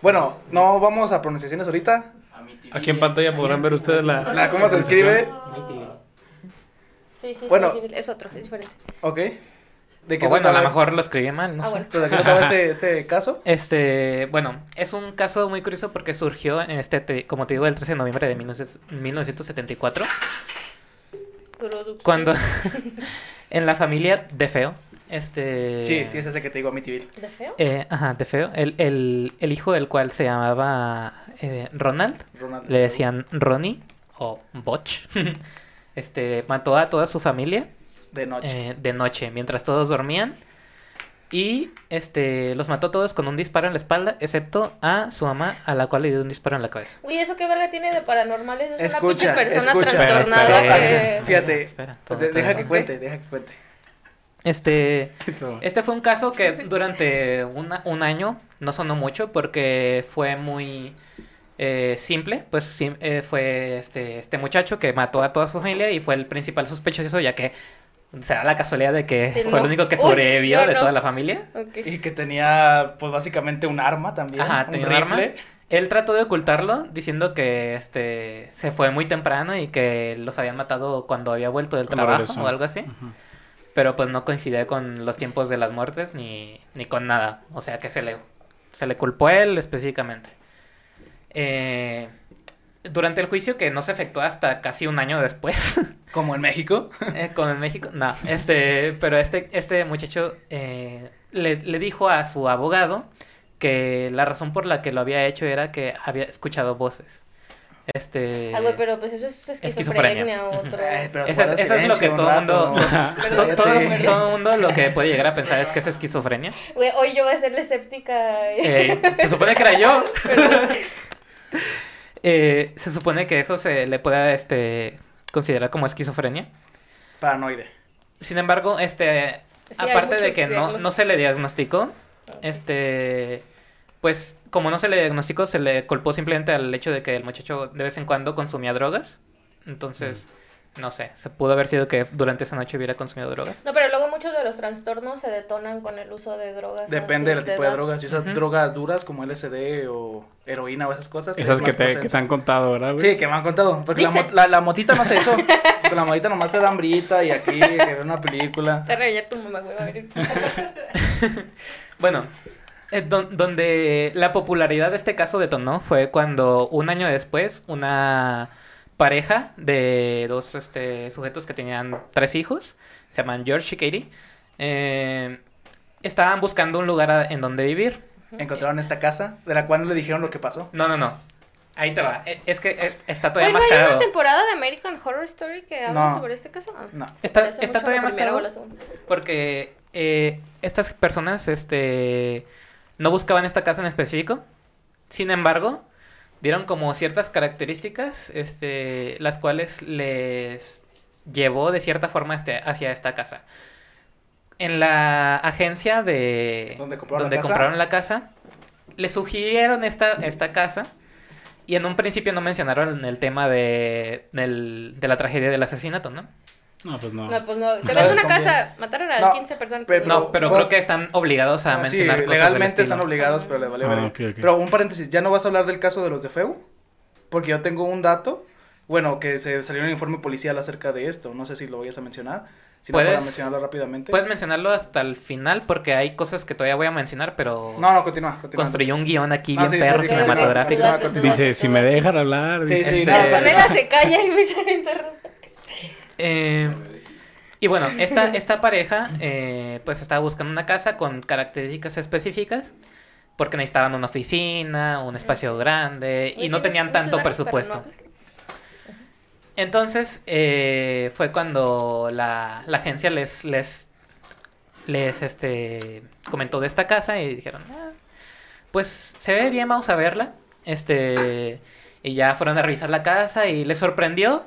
Bueno, no vamos a pronunciaciones ahorita. Aquí en pantalla podrán ver ustedes la... La- ¿Cómo se escribe? Amityville. Sí, sí, Bueno. es otro, es diferente. Ok. ¿De qué O bueno, a lo mejor lo escribí mal, no Ah, sé. bueno. ¿Pero de qué trataba este, este caso? Este, bueno, es un caso muy curioso porque surgió en este, te- como te digo, el 13 de noviembre de 19- 1974. Producción. Cuando en la familia de Feo, este... Sí, sí, es ese que te digo Amityville. ¿De feo? Eh, ajá, de feo. El, el, el hijo del cual se llamaba eh, Ronald, Ronald. le decían Ronnie o Botch. este, mató a toda su familia De noche. eh, de noche mientras todos dormían. Y este, los mató a todos con un disparo en la espalda, excepto a su mamá, a la cual le dio un disparo en la cabeza. Uy, ¿eso qué verga tiene de paranormal? Eso es Escucha, una pinche persona escucha. Trastornada espera, que... espera. Fíjate, espera, todo- de- todo- deja que cuente, deja que cuente. Este. Este fue un caso que durante una- un año no sonó mucho porque fue muy eh, simple. Pues sim- eh, fue este, este muchacho que mató a toda su familia y fue el principal sospechoso ya que se da la casualidad de que Sí, fue no. el único que Uy, sobrevivió de no. toda la familia. Y que tenía, pues básicamente un arma también. Ajá, un tenía un arma. rifle. Él trató de ocultarlo diciendo que este se fue muy temprano y que los habían matado cuando había vuelto del Cuando trabajo regresó. o algo así. Pero pues no coincidía con los tiempos de las muertes ni, ni con nada. O sea que se le, se le culpó a él específicamente. Eh, durante el juicio, que no se efectuó hasta casi un año después, Como en México. eh, con el México, no, este, pero este, este muchacho eh, le, le dijo a su abogado que la razón por la que lo había hecho era que había escuchado voces. Este, Ah, güey, pero pues eso es esquizofrenia. esquizofrenia o otro... Ay, pero Eso es- eso es lo que todo un mundo- todo, todo el mundo lo que puede llegar a pensar es que es esquizofrenia. Güey, hoy yo voy a ser la escéptica. Eh, se supone que era yo. Perdón. Eh, se supone que eso se le puede este, considerar como esquizofrenia. Paranoide. Sin embargo, este, Sí, aparte de que no, no se le diagnosticó, este, pues como no se le diagnosticó, se le culpó simplemente al hecho de que el muchacho de vez en cuando consumía drogas. Entonces, no sé, se pudo haber sido que durante esa noche hubiera consumido drogas. No, pero muchos de los trastornos se detonan con el uso de drogas. Depende del tipo de drogas. Si usas drogas duras como LSD o heroína o esas cosas. Esas es que te, que te han contado, ¿verdad, güey? Sí, que me han contado. Porque la, la, la motita no hace eso. La motita nomás te da hambrita y aquí que ver una película. Te tu mamá, güey, a. Bueno, eh, don- donde la popularidad de este caso detonó fue cuando un año después una pareja de dos este, sujetos que tenían tres hijos, se llaman George y Katie, eh, estaban buscando un lugar a- en donde vivir. Encontraron esta casa de la cual no le dijeron lo que pasó. No, no, no. Ahí te va. Eh, Es que eh, está todavía ¿no más hay una temporada de American Horror Story que habla No. sobre este caso? Ah, No. Está, todavía más primera o cagado la segunda. porque eh, estas personas este, no buscaban esta casa en específico. Sin embargo, dieron como ciertas características, este, las cuales les llevó de cierta forma este, hacia esta casa. En la agencia de ¿Dónde compraron la donde casa? compraron la casa, le sugirieron esta, esta casa y en un principio no mencionaron el tema de, del- de la tragedia del asesinato, ¿no? No, pues no. No, pues no. Te les una casa. Mataron a No, 15 personas. pero- No, pero vos- creo que están obligados a Ah, sí, mencionar cosas del legalmente están obligados, pero le valió Ah. Pero un paréntesis, ¿ya no vas a hablar del caso de los de Feu? Porque yo tengo un dato, bueno, que se salió el informe policial acerca de esto. No sé si lo vayas a mencionar. Si no, Puedes- para mencionarlo rápidamente. Puedes mencionarlo hasta el final porque hay cosas que todavía voy a mencionar, pero No, no, continúa. continúa construyó un guion aquí Ah, bien sí, perro sí, cinematográfico. continúa, continúa. Dice, si me dejan hablar. Sí, dice. sí, Este- no, se calla y me se interrumpe. Eh, y bueno, esta, esta pareja eh, pues estaba buscando una casa con características específicas porque necesitaban una oficina, un espacio grande y no ¿tienes tenían un tanto presupuesto. no? Entonces eh, fue cuando la, la agencia les, les, les este, comentó de esta casa y dijeron, "Ah, pues se ve bien, vamos a verla. Este, y ya fueron a revisar la casa y les sorprendió,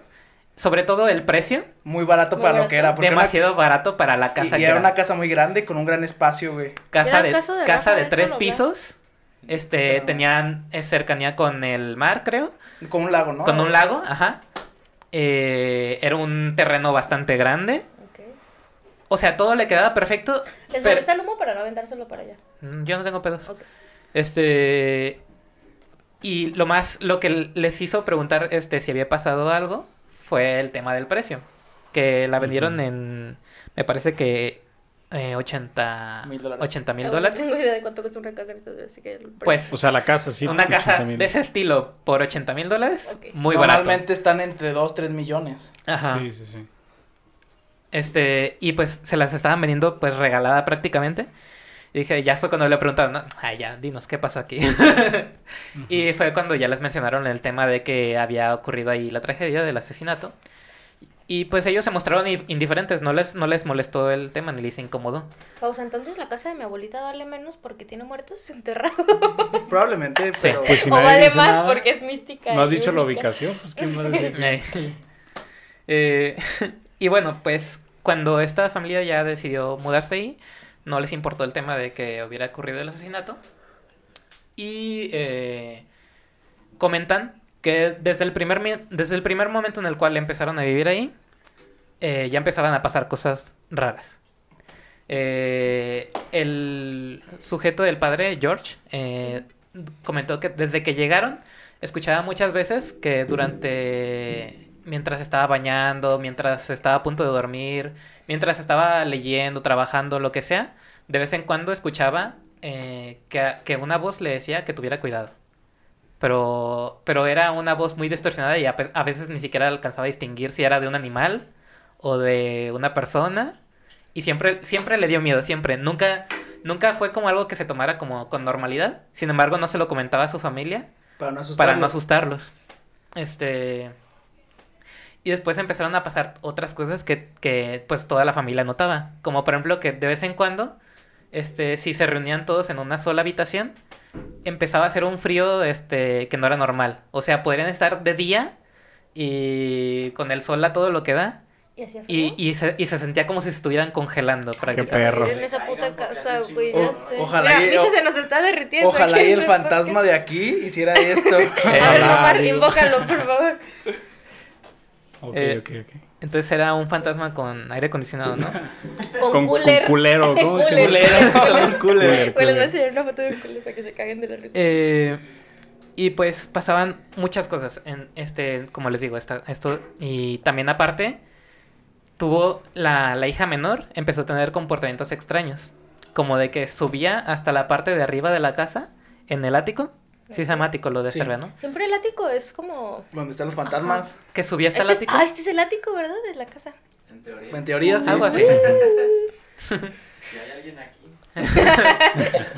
sobre todo el precio, Muy barato Muy para lo que era. porque era demasiado barato para la casa y, que era era. una casa muy grande con un gran espacio, güey. casa de, de casa Rafa, de tres pisos. Este, tenían eh, cercanía con el mar, creo. Con un lago, ¿no? Con un lago, ajá. Eh, era un terreno bastante grande. O sea, todo le quedaba perfecto. ¿Les pero- molesta el humo para no aventárselo para allá? Mm, Yo no tengo pedos. Este. Y lo más. Lo que les hizo preguntar este, si había pasado algo fue el tema del precio. Que la vendieron en. Me parece que. Eh, 80 Mil dólares. 80 mil Ah, dólares. No tengo idea de cuánto cuesta una casa en Estados Unidos, así que... el Pues. O sea, la casa, sí. una casa 80,000. de ese estilo por 80 mil dólares. Muy barato. Normalmente están entre 2, 3 millones. Ajá. Sí, sí, sí. Este, y pues se las estaban vendiendo pues regalada prácticamente. Y dije, ya fue cuando le preguntaron, ¿no? Ay, ya, dinos, ¿qué pasó aquí? y fue cuando ya les mencionaron el tema de que había ocurrido ahí la tragedia del asesinato. Y pues ellos se mostraron indiferentes, no les, no les molestó el tema ni les incomodó. Pausa, entonces la casa de mi abuelita vale menos porque tiene muertos enterrados. Probablemente, Sí. pero... Pues si o vale más nada, porque es mística. No has dicho la ubicación, pues quién va a decir. Eh, y bueno, pues cuando esta familia ya decidió mudarse ahí, no les importó el tema de que hubiera ocurrido el asesinato. Y eh, comentan que desde el, primer, desde el primer momento en el cual empezaron a vivir ahí, eh, ya empezaban a pasar cosas raras. Eh, el sujeto del padre, George, eh, comentó que desde que llegaron, escuchaba muchas veces que durante, mientras estaba bañando, mientras estaba a punto de dormir, mientras estaba leyendo, trabajando, lo que sea, de vez en cuando escuchaba eh, que, que una voz le decía que tuviera cuidado. Pero, pero era una voz muy distorsionada y a, a veces ni siquiera alcanzaba a distinguir si era de un animal o de una persona. Y siempre, siempre le dio miedo, siempre. Nunca, nunca fue como algo que se tomara como con normalidad. Sin embargo, no se lo comentaba a su familia Para no asustarlos. para no asustarlos. Este. Y después empezaron a pasar otras cosas que, que pues toda la familia notaba. Como por ejemplo que de vez en cuando, este, si se reunían todos en una sola habitación, empezaba a hacer un frío este, que no era normal. O sea, podrían estar de día y con el sol a todo lo que da. ¿Y hacía Y, frío? y, se, y se sentía como si se estuvieran congelando prácticamente. perro. Vivir en esa puta casa, güey, O- ya sé. ojalá Mira, y- o- se nos está derritiendo. Ojalá aquí y el fantasma de aquí hiciera esto. A ver, Ojalá, Omar, invócalo, por favor. Ok, Eh, ok, ok. Entonces era un fantasma con aire acondicionado, ¿no? Con, Con, con cooler. culero, ¿cómo? Cooler. Culero, con un cooler. Güey, les voy a enseñar una foto de un cooler para que se caguen de la risa. Eh, y pues pasaban muchas cosas en este, como les digo, esta- esto y también aparte tuvo la, la hija menor empezó a tener comportamientos extraños, como de que subía hasta la parte de arriba de la casa en el ático, sí se llama ático lo de Sí. Serbia, ¿no? Siempre el ático es como... Donde están los fantasmas. Que subía hasta el Este es- ático. Ah, este es el ático, ¿verdad? De la casa. En teoría. En teoría, sí. Algo así. Si hay alguien aquí.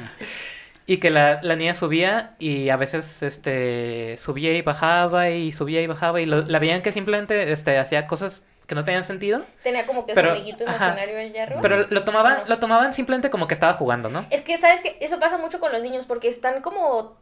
Y que la, la niña subía y a veces este subía y bajaba y subía y bajaba y lo- la veían que simplemente este hacía cosas que no tenían sentido. Tenía como que Pero, su amiguito ajá. imaginario allá arriba. Pero lo tomaban, lo tomaban simplemente como que estaba jugando, ¿no? Es que, ¿sabes qué? Eso pasa mucho con los niños porque están como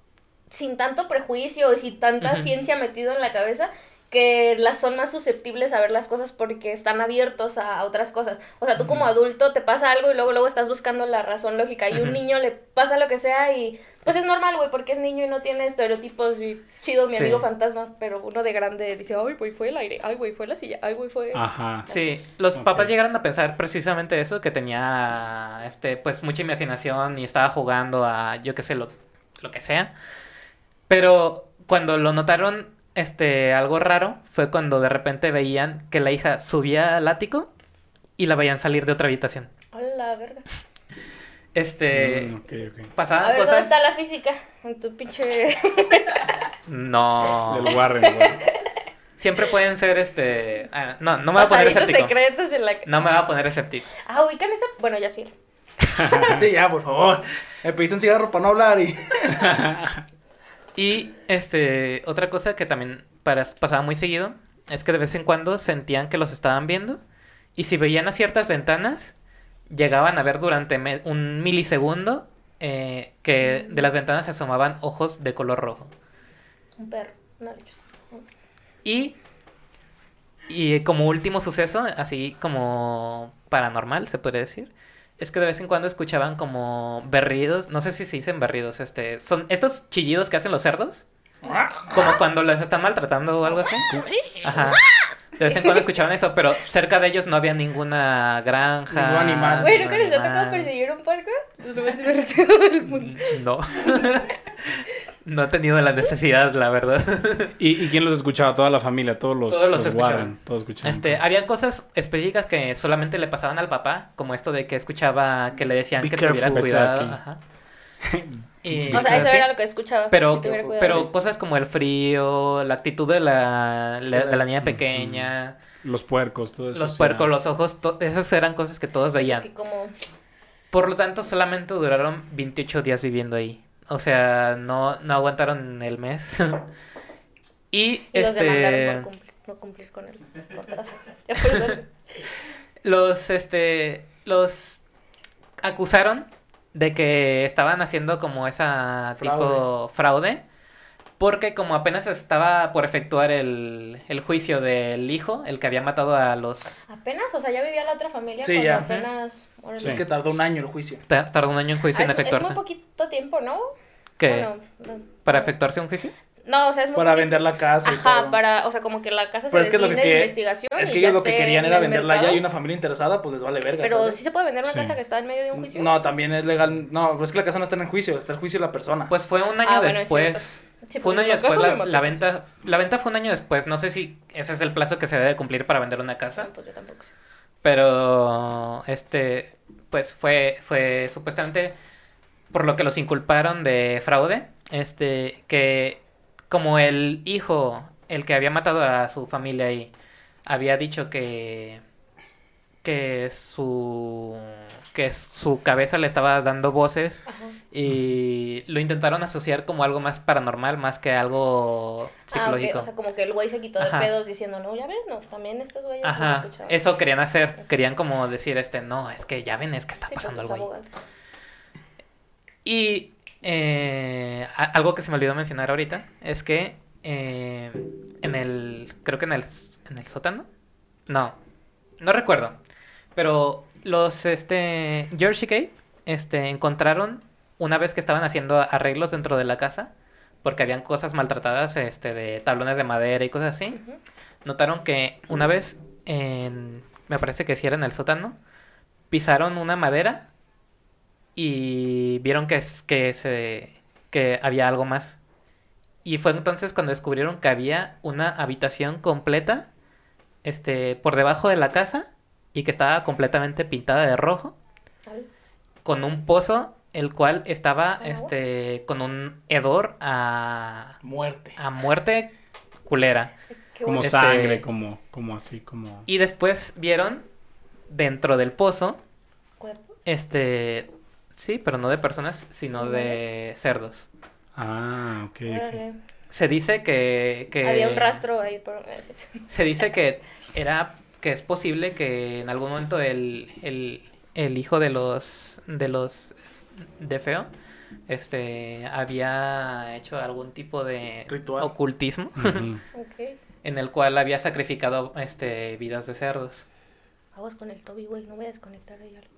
sin tanto prejuicio y sin tanta ciencia metido en la cabeza que las son más susceptibles a ver las cosas porque están abiertos a otras cosas. O sea, tú como adulto te pasa algo y luego luego estás buscando la razón lógica y a un niño le pasa lo que sea y pues es normal, güey, porque es niño y no tiene estereotipos y chido mi Sí. amigo fantasma, pero uno de grande dice, "Ay, güey, fue el aire. Ay, güey, fue la silla. Ay, güey, fue." Ajá. Sí, los papás llegaron a pensar precisamente eso, que tenía este pues mucha imaginación y estaba jugando a yo qué sé lo, lo que sea. Pero cuando lo notaron este algo raro fue cuando de repente veían que la hija subía al ático y la veían salir de otra habitación. A la verga. Este Mm, ok, ok. A pasaban ver, ¿dónde cosas está la física? En tu pinche No. Del Warren, güey. Siempre pueden ser este ah, no, no me voy a poner escéptico. secretos en la No me voy a poner escéptico. Ah, ubican esa. Bueno, ya sí. sí, ya, por favor. Me pediste un cigarro para no hablar y... Y este, otra cosa que también para- pasaba muy seguido es que de vez en cuando sentían que los estaban viendo y si veían a ciertas ventanas, llegaban a ver durante un milisegundo eh, que de las ventanas se asomaban ojos de color rojo. Un perro. No. Y, y como último suceso, así como paranormal, se podría decir, es que de vez en cuando escuchaban como berridos, no sé si se dicen berridos, este, son estos chillidos que hacen los cerdos. Como cuando les están maltratando o algo así. Ajá. De vez en cuando escuchaban eso, pero cerca de ellos no había ninguna granja. Ningún animal. Güey, ¿nunca les ha tocado perseguir un puerco? Lo más divertido del mundo. No. no he tenido la necesidad, la verdad. ¿Y, y quién los escuchaba? Toda la familia, todos los, Todos los los escuchaban. Warren, todos escuchaban. Este, había cosas específicas que solamente le pasaban al papá, como esto de que escuchaba que le decían Be que tuviera cuidado. Ajá. Y O sea, eso así. era lo que escuchaba. Pero, que pero cosas como el frío, la actitud de la, la- de la niña pequeña, Los puercos, todo eso. los puercos, era- los ojos, to- esas eran cosas que todos Es veían. que como... Por lo tanto, solamente duraron 28 días viviendo ahí. O sea, no, no aguantaron el mes. y y Los demandaron este por cumplir, no cumplir con el contrato. Los este los acusaron de que estaban haciendo como esa tipo fraude porque como apenas estaba por efectuar el, el juicio del hijo, el que había matado a los Apenas, o sea, ya vivía la otra familia Sí, cuando ya. apenas... Sí. Es que tardó un año el juicio. ta- tardó un año en juicio Ah, en es, es efectuarse. muy poquito tiempo, ¿no? ¿Qué? Bueno, no, ¿Para efectuarse un juicio? No, o sea, es muy Para vender la casa y Ajá, todo. para, o sea, como que la casa se es que lo que, deslinde de investigación es y que ya ellos lo que querían en era venderla ya mercado. y una familia interesada, pues les vale verga. Pero ¿sabes? sí se puede vender una Sí. casa que está en medio de un juicio. No, también es legal. No, pero es que la casa no está en el juicio, está el juicio de la persona. Pues fue un año Ah, bueno, después. Sí, fue un año después la pues. venta. La venta fue un año después. No sé si ese es el plazo que se debe cumplir para vender una casa. No, pues yo tampoco sé. Pero este, pues fue, fue supuestamente por lo que los inculparon de fraude, este, que como el hijo, el que había matado a su familia y había dicho que que su que su cabeza le estaba dando voces Ajá. y lo intentaron asociar como algo más paranormal más que algo Ah, ok, psicológico. O sea, como que el güey se quitó de pedos diciendo, no, ya ves, no, también estos güeyes no Ajá, escuchaban. eso querían hacer, querían como decir este, no, es que ya ven, es que está Sí, pasando ahí. abogados. Y eh, algo que se me olvidó mencionar ahorita es que eh, en el, creo que en el, en el sótano, no, no recuerdo, pero los, este, George y Kate, este, encontraron una vez que estaban haciendo arreglos dentro de la casa, porque habían cosas maltratadas, este, de tablones de madera y cosas así, notaron que una vez en, me parece que sí era en el sótano, pisaron una madera y vieron que, es- que, se, que había algo más. Y fue entonces cuando descubrieron que había una habitación completa este, por debajo de la casa y que estaba completamente pintada de rojo, con un pozo el cual estaba este, con un hedor a, Muerte. a muerte culera. Como. Este- sangre, como, como así, como... Y después vieron dentro del pozo, ¿Cuerpos? este, sí, pero no de personas, sino de cerdos. Ah, ok, ok. Órale. Se dice que, que Había un rastro ahí. Por... se dice que era que es posible que en algún momento el, el, el hijo de los de los de feo este había hecho algún tipo de Ritual. ocultismo Ujú. Ok. en el cual había sacrificado este vidas de cerdos. Aguas con el Toby, güey. No voy a desconectar ahí algo.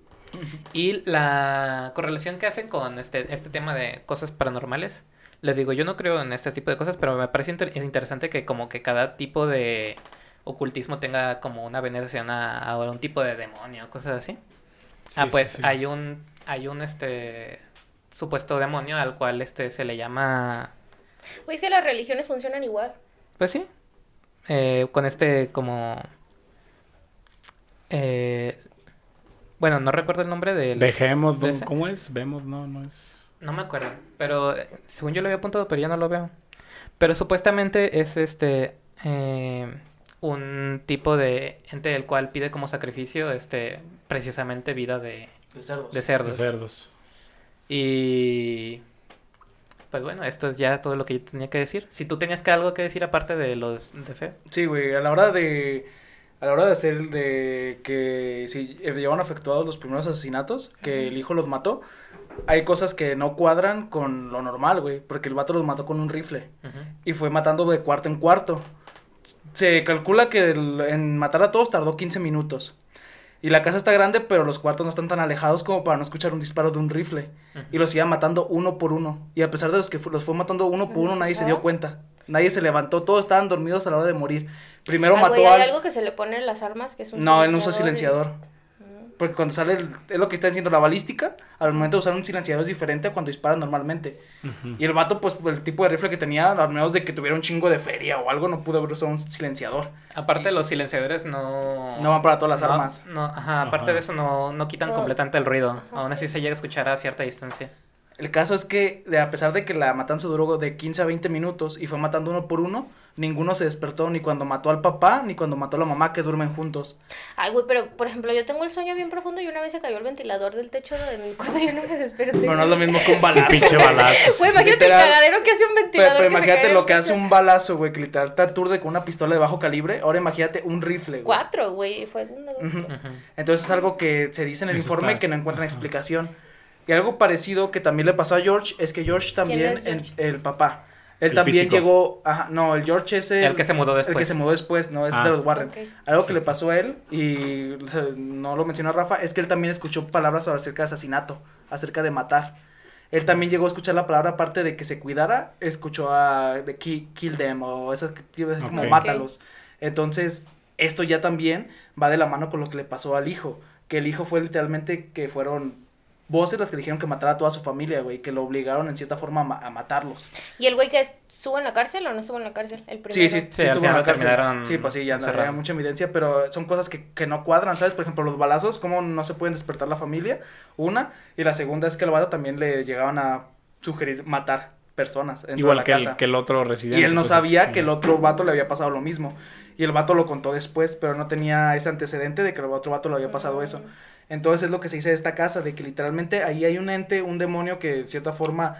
Y la correlación que hacen con este, este tema de cosas paranormales, les digo, yo no creo en este tipo de cosas, pero me parece inter- interesante que como que cada tipo de ocultismo tenga como una veneración a, a un tipo de demonio, cosas así. ah, pues sí, sí. hay un hay un este supuesto demonio al cual este se le llama Güey, es que las religiones funcionan igual. pues sí, eh, con este como eh, bueno, no recuerdo el nombre del Behemoth, de ese. ¿cómo es? Behemoth, no, no es. No me acuerdo, pero eh, según yo lo había apuntado, pero ya no lo veo. Pero supuestamente es este eh, un tipo de ente del cual pide como sacrificio este precisamente vida de, De cerdos. de cerdos. De cerdos. Y pues bueno, esto es ya todo lo que yo tenía que decir. Si tú tenías que algo que decir aparte de los de fe. Sí, güey, a la hora de a la hora de hacer de que si llevan efectuados los primeros asesinatos, que el hijo los mató, hay cosas que no cuadran con lo normal, güey, porque el vato los mató con un rifle y fue matando de cuarto en cuarto. Se calcula que el- en matar a todos tardó 15 minutos. Y la casa está grande, pero los cuartos no están tan alejados como para no escuchar un disparo de un rifle. Y los iba matando uno por uno. Y a pesar de los que los fue matando uno por uno, nadie se dio cuenta. Nadie se levantó, todos estaban dormidos a la hora de morir. Primero Ah, mató güey, hay al... algo que se le pone en las armas que es un No, él no usa silenciador y- Porque cuando sale, el- es lo que está diciendo la balística, al momento de usar un silenciador es diferente a cuando dispara normalmente. Y el vato, pues, el tipo de rifle que tenía, al menos de que tuviera un chingo de feria o algo, no pudo haber usado un silenciador. Aparte los silenciadores no No van para todas las no- armas. No, ajá, aparte Ajá. de eso no, no quitan No. completamente el ruido. Aún así se llega a escuchar a cierta distancia. El caso es que, de, a pesar de que la matanza duró de 15 a 20 minutos y fue matando uno por uno, ninguno se despertó ni cuando mató al papá ni cuando mató a la mamá que duermen juntos. Ay, güey, pero por ejemplo, yo tengo el sueño bien profundo y una vez se cayó el ventilador del techo de mi cuarto y yo no me desperté. Pero no es lo mismo que un balazo. Pinche balazo. Güey, imagínate Literal. el cagadero que hace un ventilador. pero que imagínate lo que hace un balazo, güey, que literal te aturde con una pistola de bajo calibre. Ahora imagínate un rifle, güey. Cuatro, güey, fue uno, dos, tres. Entonces es algo que se dice en el Eso informe está- que no encuentran ajá. explicación. Y algo parecido que también le pasó a George es que George también, es George? El, el papá, él El también físico. llegó, ajá, no, el George es el, El que se mudó El que después. se mudó después, no es Ah. de los Warren. Algo que le pasó a él, y no lo mencionó Rafa, es que él también escuchó palabras acerca de asesinato, acerca de matar. Él también llegó a escuchar la palabra, aparte de que se cuidara, escuchó a de ki- kill them o esas que es como mátalos. Entonces, esto ya también va de la mano con lo que le pasó al hijo. Que el hijo fue literalmente que fueron voces las que dijeron que matara a toda su familia, güey, que lo obligaron en cierta forma a, ma- a matarlos. ¿Y el güey que estuvo en la cárcel o no estuvo en la cárcel? El primero. Sí, sí, sí, Sí, estuvo en la cárcel. Sí, pues sí, ya había mucha evidencia, pero son cosas que, que no cuadran, ¿sabes? Por ejemplo, los balazos, cómo no se pueden despertar la familia, una, y la segunda es que al vato también le llegaban a sugerir matar personas de Igual la que el, que el otro residente. y él no pues, sabía sí. que el otro vato le había pasado lo mismo. Y el vato lo contó después, pero no tenía ese antecedente de que el otro vato le había pasado eso. Entonces es lo que se dice de esta casa, de que literalmente ahí hay un ente, un demonio que de cierta forma,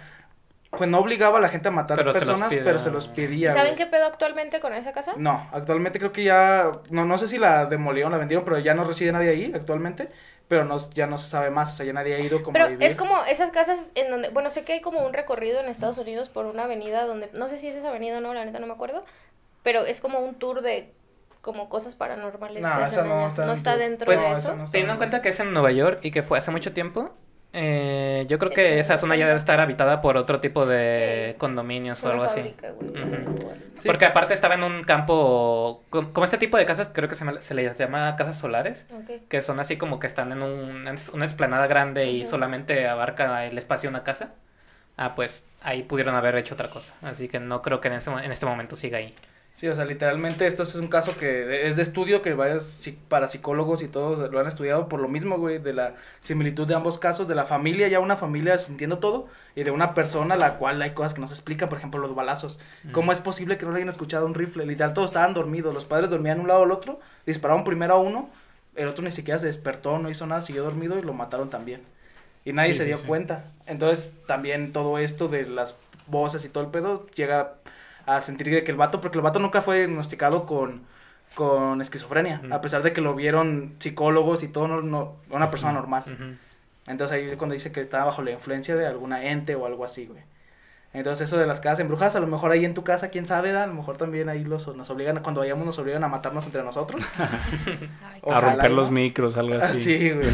pues no obligaba a la gente a matar Pero personas, pero se los ¿Y pedía. saben güey. qué pedo actualmente con esa casa? No, actualmente creo que ya, no, no sé si la demolieron, la vendieron, pero ya no reside nadie ahí actualmente, pero no, ya no se sabe más, o sea, ya nadie ha ido como a Pero vivir. es como esas casas en donde, bueno, sé que hay como un recorrido en Estados Unidos por una avenida donde, no sé si es esa avenida o no, la neta no me acuerdo, pero es como un tour de como cosas paranormales No, que esa hacen no allá. está no está dentro. Pues, de No, eso. no Teniendo en cuenta que es en Nueva York y que fue hace mucho tiempo, eh, yo creo Sí, que esa zona ya debe estar habitada por otro tipo de Sí. condominios o Una algo así. Sí. Porque aparte estaba en un campo, com- como este tipo de casas, creo que se, les llama casas solares, que son así como que están en un, una explanada grande y solamente abarca el espacio de una casa. Ah, pues ahí pudieron haber hecho otra cosa. Así que no creo que en, ese mo- en este momento siga ahí. Sí, o sea, literalmente esto es un caso que es de estudio, que varios psi- parapsicólogos y todos lo han estudiado por lo mismo, güey, de la similitud de ambos casos, de la familia, ya una familia sintiendo todo, y de una persona a la cual hay cosas que no se explican, por ejemplo, los balazos. ¿Cómo es posible que no le hayan escuchado un rifle? Literal, todos estaban dormidos, los padres dormían un lado al otro, dispararon primero a uno, el otro ni siquiera se despertó, no hizo nada, siguió dormido y lo mataron también. Y nadie Sí, se dio sí. cuenta. Entonces, también todo esto de las voces y todo el pedo llega a sentir de que el vato, porque el vato nunca fue diagnosticado con con esquizofrenia, a pesar de que lo vieron psicólogos y todo, no, no- una persona normal. Entonces ahí es cuando dice que estaba bajo la influencia de alguna ente o algo así, güey. Entonces eso de las casas embrujadas, a lo mejor ahí en tu casa, quién sabe, a lo mejor también ahí los, nos obligan, cuando vayamos nos obligan a matarnos entre nosotros. Ay, A Ojalá, romper ¿no? los micros, algo así. Sí, güey.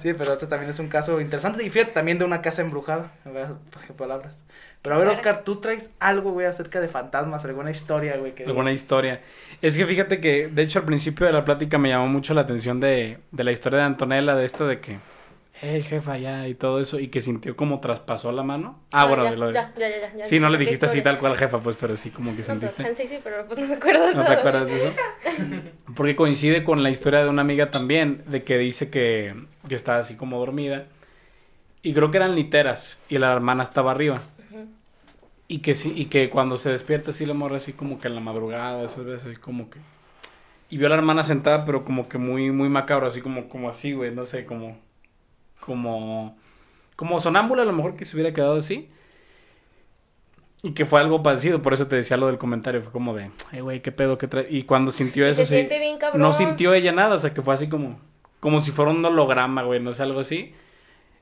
Sí, pero este también es un caso interesante. Y fíjate, también de una casa embrujada. A ver, qué palabras. Pero a ver. Oscar, tú traes algo, güey, acerca de fantasmas, alguna historia, güey. Que Alguna historia. Es que fíjate que, de hecho, al principio de la plática me llamó mucho la atención de, de la historia de Antonella, de esto de que, hey, jefa, ya, y todo eso, y que sintió como traspasó la mano. Ah, bueno, ya, de lo de- ya, ya, ya, ya, ya Sí, no le dijiste así historia. tal cual jefa, pues, pero sí como que No, pero- sentiste. sí, sí, pero pues no me acuerdo ¿No te acuerdas de eso? Porque coincide con la historia de una amiga también, de que dice que, que está así como dormida. Y creo que eran literas, y la hermana estaba arriba. Y que sí, y que cuando se despierta así la morra así como que en la madrugada, esas veces así como que. Y vio a la hermana sentada, pero como que muy, muy macabro, así como, como así, güey, no sé, como. Como. Como sonámbula, a lo mejor que se hubiera quedado así. Y que fue algo parecido, por eso te decía lo del comentario, fue como de, ay, güey, qué pedo, qué trae. Y cuando sintió eso, se sí. siente bien cabrón. No sintió ella nada, o sea, que fue así como, como si fuera un holograma, güey, no sé, algo así.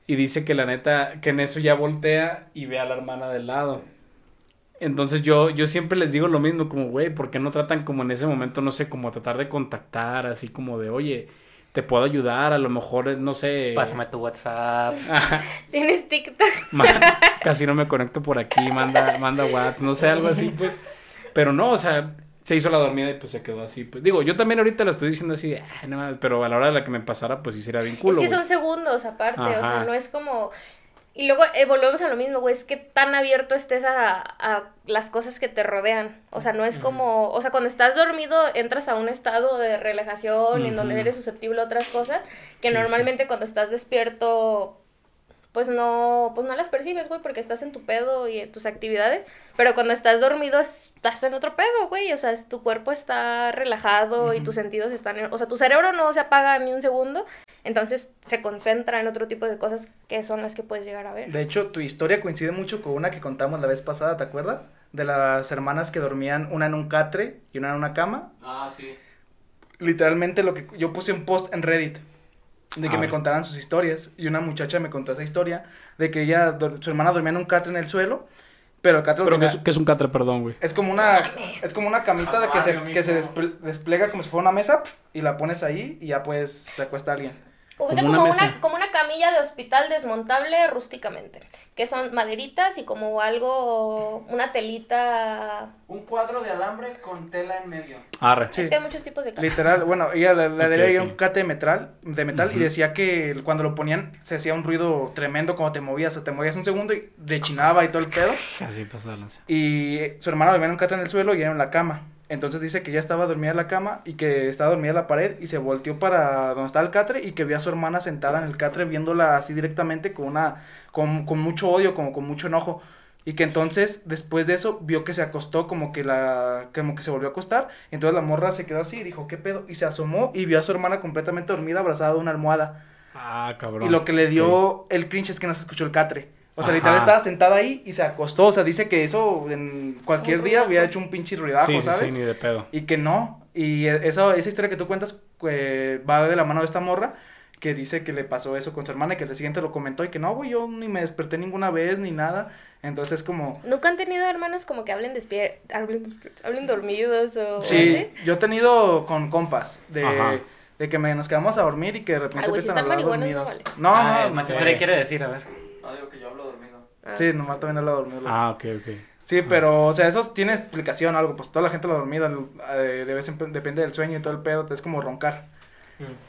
Y dice que la neta, que en eso ya voltea y ve a la hermana del lado. Entonces yo, yo siempre les digo lo mismo, como, güey, ¿por qué no tratan como en ese momento, no sé, como tratar de contactar, así como de, oye, te puedo ayudar, a lo mejor, no sé. Pásame tu WhatsApp. Ajá, Tienes TikTok. casi no me conecto por aquí, manda, manda WhatsApp, no sé, algo así, pues. Pero no, o sea, se hizo la dormida y pues se quedó así, pues. Digo, yo también ahorita lo estoy diciendo así, de, "Ay, no mames", pero a la hora de la que me pasara, pues sí sería bien Es culo, que güey. son segundos aparte, o sea, no es como... Y luego eh, volvemos a lo mismo, güey, es que tan abierto estés a, a las cosas que te rodean. O sea, no es como, o sea, cuando estás dormido entras a un estado de relajación en donde eres susceptible a otras cosas que Sí, sí. normalmente cuando estás despierto pues no, pues no las percibes, güey, porque estás en tu pedo y en tus actividades, pero cuando estás dormido estás en otro pedo, güey, o sea, es- tu cuerpo está relajado y tus sentidos están, en- o sea, tu cerebro no se apaga ni un segundo, entonces se concentra en otro tipo de cosas que son las que puedes llegar a ver. De hecho, tu historia coincide mucho con una que contamos la vez pasada, ¿te acuerdas? De las hermanas que dormían una en un catre y una en una cama. Ah, sí. Literalmente lo que yo puse un post en Reddit de que me contaran sus historias y una muchacha me contó esa historia de que ella su hermana dormía en un catre en el suelo, pero el catre que es, que es un catre, perdón, güey. Es como una, es como una camita de que se, que se despliega como si fuera una mesa y la pones ahí y ya pues se acuesta alguien. Ubica Como como, una como una camilla de hospital desmontable rústicamente, que son maderitas y como algo, una telita... Un cuadro de alambre con tela en medio. Arre. Sí. Es que hay muchos tipos de camas. Literal, bueno, ella le, le Ok, daría ok. un cate de metal, de metal y Ujú. decía que cuando lo ponían se hacía un ruido tremendo cuando te movías, o te movías un segundo y rechinaba y todo el pedo. Así lanza. Y su hermana dormía en un catre en el suelo y era en la cama. Entonces dice que ella estaba dormida en la cama y que estaba dormida en la pared y se volteó para donde estaba el catre y que vio a su hermana sentada en el catre viéndola así directamente con una con, con mucho odio, como con mucho enojo. Y que entonces, después de eso, vio que se acostó, como que la, como que se volvió a acostar. Entonces la morra se quedó así y dijo, ¿qué pedo? Y se asomó y vio a su hermana completamente dormida, abrazada de una almohada. Ah, cabrón. Y lo que le dio el cringe es que no se escuchó el catre. O sea, Ajá. literal estaba sentada ahí y se acostó. O sea, dice que eso en cualquier día hubiera hecho un pinche ruidajo, Sí, sí, ¿sabes? sí, ni de pedo. Y que no. Y esa, esa historia que tú cuentas eh, va de la mano de esta morra que dice que le pasó eso con su hermana y que el siguiente lo comentó y que no, güey, yo ni me desperté ninguna vez ni nada. Entonces como... ¿Nunca han tenido hermanos como que hablen despier hablen, despiertos, hablen dormidos o Sí, así? yo he tenido con compas de, Ajá. de que me, nos quedamos a dormir y que de repente Ay, si a están hablar marihuanos, no dormidos. No, ah, no, no, quiere decir, a ver. No, digo que yo hablo dormido. Ah. Sí, nomás también habla dormido. Ah, ok, ok. Sí, pero, o sea, eso tiene explicación algo, pues toda la gente lo dormida, eh, de vez en- depende del sueño y todo el pedo, es como roncar.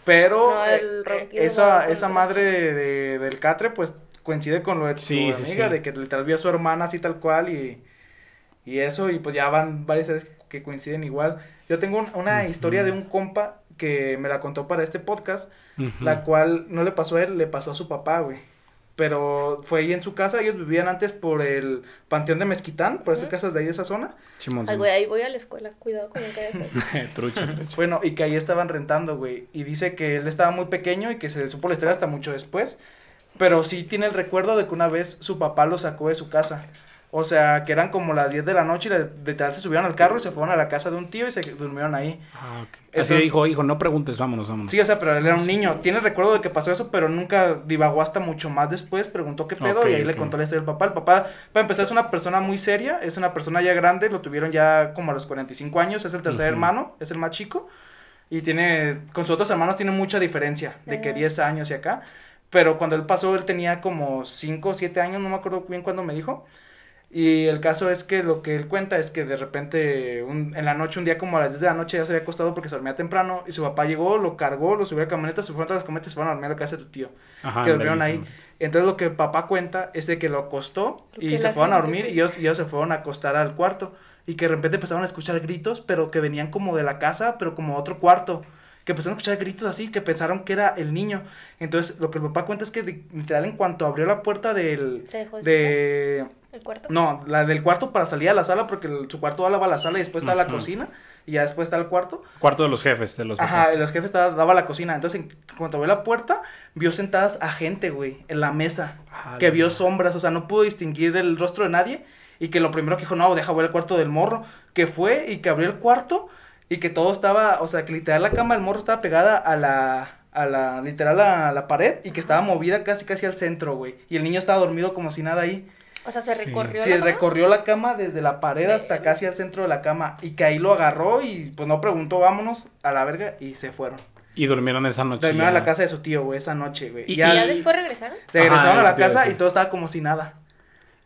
Pero No, eh, eh, esa, esa otras madre de, de- del catre, pues coincide con lo de tu Sí, amiga, sí. de que literal vio a su hermana así tal cual y, y eso, y pues ya van varias veces que coinciden igual. Yo tengo un- una historia de un compa que me la contó para este podcast, la cual no le pasó a él, le pasó a su papá, güey. Pero fue ahí en su casa, ellos vivían antes por el Panteón de Mezquitán, por esas casas de ahí de esa zona. Simón, Ay, güey, ahí voy a la escuela, cuidado con lo que haces. trucha, trucha. Bueno, y que ahí estaban rentando, güey. Y dice que él estaba muy pequeño y que se supo la historia hasta mucho después. Pero sí tiene el recuerdo de que una vez su papá lo sacó de su casa. O sea, que eran como las 10 de la noche y la- literal se subieron al carro y se fueron a la casa de un tío y se durmieron ahí. Ah, ok. Así dijo, hijo, no preguntes, vámonos, vámonos. Sí, o sea, pero él era un niño. Tiene recuerdo de que pasó eso, pero nunca divagó hasta mucho más después. Preguntó qué pedo y ahí le contó la historia del papá. El papá, para empezar, es una persona muy seria. Es una persona ya grande. Lo tuvieron ya como a los 45 años. Es el tercer hermano. Es el más chico. Y tiene, con sus otros hermanos tiene mucha diferencia. De que Ajá. 10 años y acá. Pero cuando él pasó, él tenía como 5 o 7 años. No me acuerdo bien cuándo me dijo. Y el caso es que lo que él cuenta es que de repente un- en la noche, un día como a las 10 de la noche ya se había acostado porque se dormía temprano y su papá llegó, lo cargó, lo subió a la camioneta, se fueron todas las camionetas y se fueron a dormir a la casa de tu tío. Ajá, que durmieron ahí. Entonces lo que el papá cuenta es de que lo acostó y se fueron a dormir y ellos, y ellos se fueron a acostar al cuarto y que de repente empezaron a escuchar gritos, pero que venían como de la casa, pero como otro cuarto. Que empezaron a escuchar gritos así, que pensaron que era el niño. Entonces, lo que el papá cuenta es que literal en cuanto abrió la puerta del... ¿Se dejó de de ¿El cuarto? no, la del cuarto para salir a la sala, porque el- su cuarto daba a la sala y después está la cocina, y ya después está el cuarto. Cuarto de los jefes, de los Ajá, papás. los jefes estaba- daba a la cocina. Entonces, en cuanto abrió la puerta, vio sentadas a gente, güey, en la mesa, Ah, que vio sombras, o sea, no pudo distinguir el rostro de nadie, y que lo primero que dijo, no, deja ver el cuarto del morro, que fue y que abrió el cuarto, y que todo estaba, o sea, que literal la cama del morro estaba pegada a la, a la, literal a la pared, y que estaba movida casi, casi al centro, güey, y el niño estaba dormido como si nada ahí. O sea, se recorrió. Sí, la cama? recorrió la cama desde la pared hasta casi al centro de la cama y que ahí lo agarró y pues no preguntó, vámonos a la verga y se fueron. Y durmieron esa noche. Terminaron en la casa de su tío, güey, esa noche, güey. Y- Y ya ¿Y ya y- después regresaron? regresaron Ajá, a la casa y todo estaba como si nada.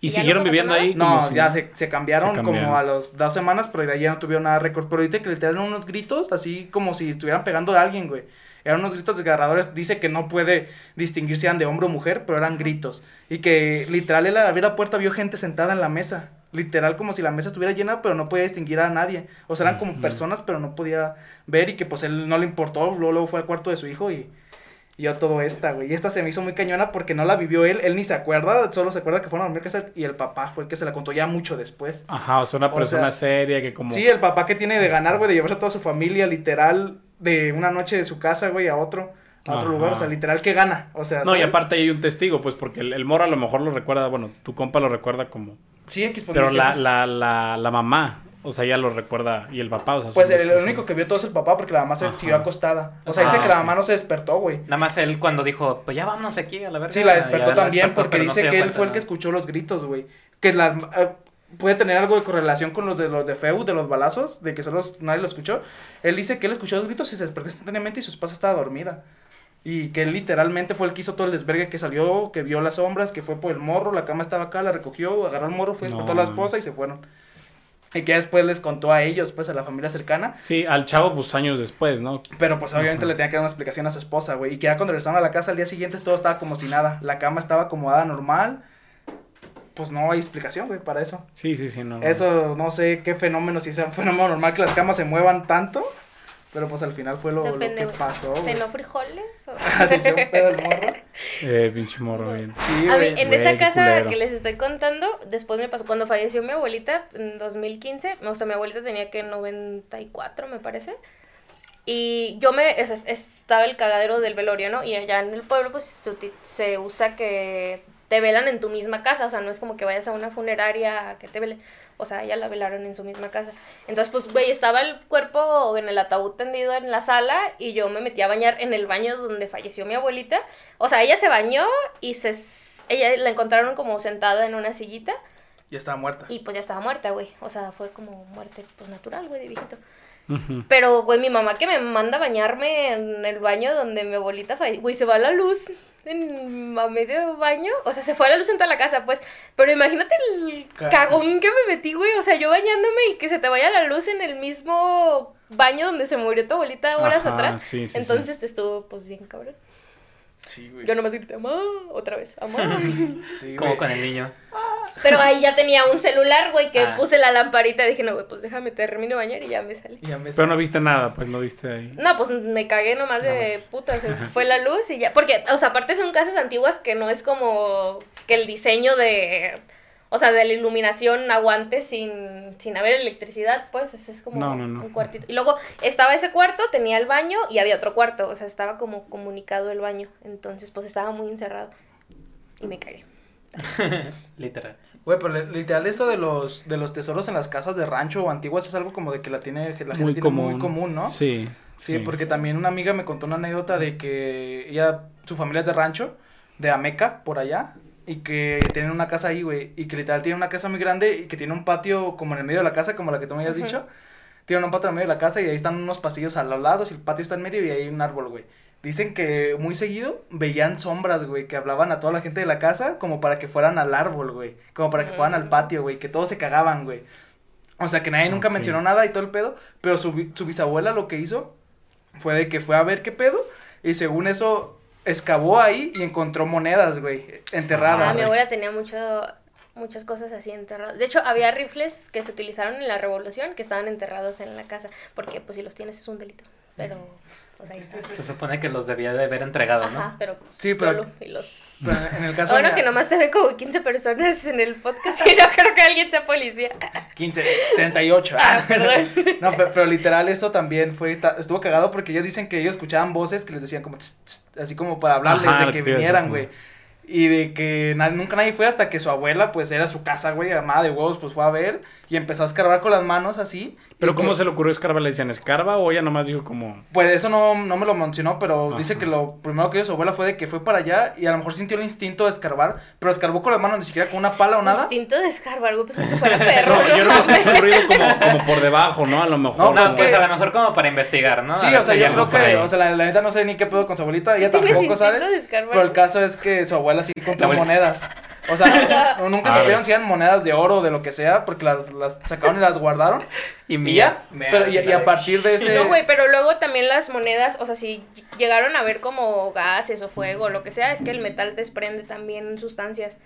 Y ¿Ya no siguieron viviendo nada? ahí. No, si- ya se, se cambiaron Se como a los dos semanas, pero de ahí ya no tuvieron nada de récord. Pero ahorita que literal eran unos gritos, así como si estuvieran pegando a alguien, güey. Eran unos gritos desgarradores. Dice que no puede distinguir si eran de hombre o mujer, pero eran gritos. Y que literal él al abrir la puerta vio gente sentada en la mesa. Literal como si la mesa estuviera llena, pero no podía distinguir a nadie. O sea, eran como personas, pero no podía ver. Y que pues él no le importó. Luego, luego fue al cuarto de su hijo y... Y yo todo esta, güey. Y esta se me hizo muy cañona porque no la vivió él. Él ni se acuerda. Solo se acuerda que fueron a dormir casa y el papá fue el que se la contó ya mucho después. Ajá, o sea, una O persona sea, seria que como... Sí, el papá que tiene de ganar, güey, de llevarse a toda su familia, literal, de una noche de su casa, güey, a otro, a otro Ajá. lugar, o sea, literal que gana, o sea, No, y aparte hay un testigo, pues, porque el, el morro a lo mejor lo recuerda, bueno, tu compa lo recuerda como... Sí, X pues, Pero la, la, la, la mamá, o sea, ella lo recuerda, y el papá, o sea... Pues el, único que vio todo es el papá porque la mamá se Ajá. siguió acostada. O sea, Ah, dice que la ok. mamá no se despertó, güey. Nada más él cuando dijo, pues ya vámonos aquí a la verga. Sí, la ya despertó la también despertó, porque no dice que él cuenta, fue el que escuchó los gritos, güey. Que la, eh, puede tener algo de correlación con los de los de Feu, de los balazos, de que solo nadie lo escuchó. Él dice que él escuchó los gritos y se despertó instantáneamente y su esposa estaba dormida. Y que él literalmente fue el que hizo todo el desvergue que salió, que vio las sombras, que fue por el morro, la cama estaba acá, la recogió, agarró el morro, fue, No despertó a la esposa y se fueron. Y que después les contó a ellos, pues a la familia cercana. Sí, al chavo, pues, años después, ¿no? Pero pues obviamente le tenía que dar una explicación a su esposa, güey. Y que ya cuando regresaron a la casa al día siguiente todo estaba como si nada. La cama estaba acomodada normal. Pues no hay explicación, güey, para eso. Sí, sí, sí, no. Eso no sé qué fenómeno, si sea un fenómeno normal que las camas se muevan tanto. Pero pues al final fue lo, lo Depende, que güey. pasó. güey. ¿Cenó frijoles? o- Se echó un pedo el morro. Eh, pinche morro, bien. Sí, A mí, en Güey, esa casa culero. que les estoy contando, después me pasó, cuando falleció mi abuelita en 2015, o sea, mi abuelita tenía que 94, me parece. Y yo me, es- es- estaba el cagadero del velorio, ¿no? Y allá en el pueblo, pues, se usa que te velan en tu misma casa, o sea, no es como que vayas a una funeraria a que te velen. O sea, ella la velaron en su misma casa. Entonces, pues, güey, estaba el cuerpo en el ataúd tendido en la sala y yo me metí a bañar en el baño donde falleció mi abuelita. O sea, ella se bañó y se... Ella la encontraron como sentada en una sillita Ya estaba muerta. y pues ya estaba muerta, güey. O sea, fue como muerte pues natural, güey, de viejito. Pero, güey, mi mamá que me manda a bañarme en el baño donde mi abuelita falleció, güey, se va la luz en, a medio baño. O sea, se fue la luz en toda la casa, pues. Pero imagínate el Ca- cagón que me metí, güey. O sea, yo bañándome y que se te vaya la luz en el mismo baño donde se murió tu abuelita horas Ajá, atrás. sí, sí, sí. Entonces estuvo, pues, bien cabrón. Sí, güey. Yo nomás grité, mamá, otra vez, mamá. Sí, Como con el niño. Pero ahí ya tenía un celular, güey, que Ah. puse la lamparita y dije, no, güey, pues déjame termino de bañar y ya me salí. Y ya me- Pero no viste nada, pues no viste ahí. No, pues me cagué nomás de Nada más. puta, se fue la luz y ya. Porque, o sea, aparte son casas antiguas que no es como que el diseño de. O sea, de la iluminación aguante sin, sin haber electricidad, pues es, es como No, no, no. un cuartito. Y luego estaba ese cuarto, tenía el baño y había otro cuarto, o sea, estaba como comunicado el baño. Entonces, pues estaba muy encerrado. Y me cagué. Literal. Güey, pero li- literal eso de los, de los tesoros en las casas de rancho o antiguas es algo como de que la tiene, la gente Muy tiene común. muy común, ¿no? Sí. Sí, porque también una amiga me contó una anécdota de que ella, su familia es de rancho, de Ameca, por allá, y que tienen una casa ahí, güey, y que literal tiene una casa muy grande y que tiene un patio como en el medio de la casa, como la que tú me habías dicho. Tienen un patio en el medio de la casa y ahí están unos pasillos a los lados y el patio está en medio y ahí hay un árbol, güey. Dicen que muy seguido veían sombras, güey, que hablaban a toda la gente de la casa como para que fueran al árbol, güey, como para que fueran al patio, güey, que todos se cagaban, güey. O sea, que nadie nunca mencionó nada y todo el pedo, pero su, bi- su bisabuela lo que hizo fue de que fue a ver qué pedo y según eso excavó ahí y encontró monedas, güey, Ah, enterradas. mi abuela tenía mucho, muchas cosas así enterradas. De hecho, había rifles que se utilizaron en la revolución que estaban enterrados en la casa. Porque, pues, si los tienes es un delito. Pero, pues ahí está. Se supone que los debía de haber entregado, ¿no? Ajá, pero. pues, Sí, pero- y los. Pero en el caso Bueno, de que nomás te ven como 15 personas en el podcast y no creo que alguien sea policía. 15, 38. Ah, perdón. No, pero, pero literal esto también fue, estuvo cagado porque ellos dicen que ellos escuchaban voces que les decían como, tss, tss, así como para hablarles Ajá, de que vinieran, güey. Y de que na- nunca nadie fue hasta que su abuela, pues era su casa, güey, amada de huevos, pues fue a ver y empezó a escarbar con las manos así. Pero ¿cómo se le ocurrió escarba? ¿Le decían escarba o ella nomás dijo como... Pues eso no, no me lo mencionó, pero Ajá. dice que lo primero que hizo su abuela fue de que fue para allá y a lo mejor sintió el instinto de escarbar, pero escarbó con las manos, ni siquiera con una pala o nada. Instinto de escarbar, güey, pues como que fuera perro. No, yo creo que escuché un ruido como, como por debajo, ¿no? A lo mejor. No, No, pues pues que- a lo mejor como para investigar, ¿no? Sí, o sea, si yo creo que, o sea, la, la neta no sé ni qué pedo con su abuelita, ella ¿Tienes tampoco sabe. instinto de escarbar? Pero el caso es que su abuela sí encontró abuelita. monedas. O sea, no- nunca supieron si eran monedas de oro o de lo que sea, porque las, las sacaron y las guardaron. Y Y mía, ya. mea, Pero, y, y a partir de ese. No, güey, pero luego también las monedas, o sea, si llegaron a ver como gases o fuego o lo que sea, es que el metal desprende también sustancias.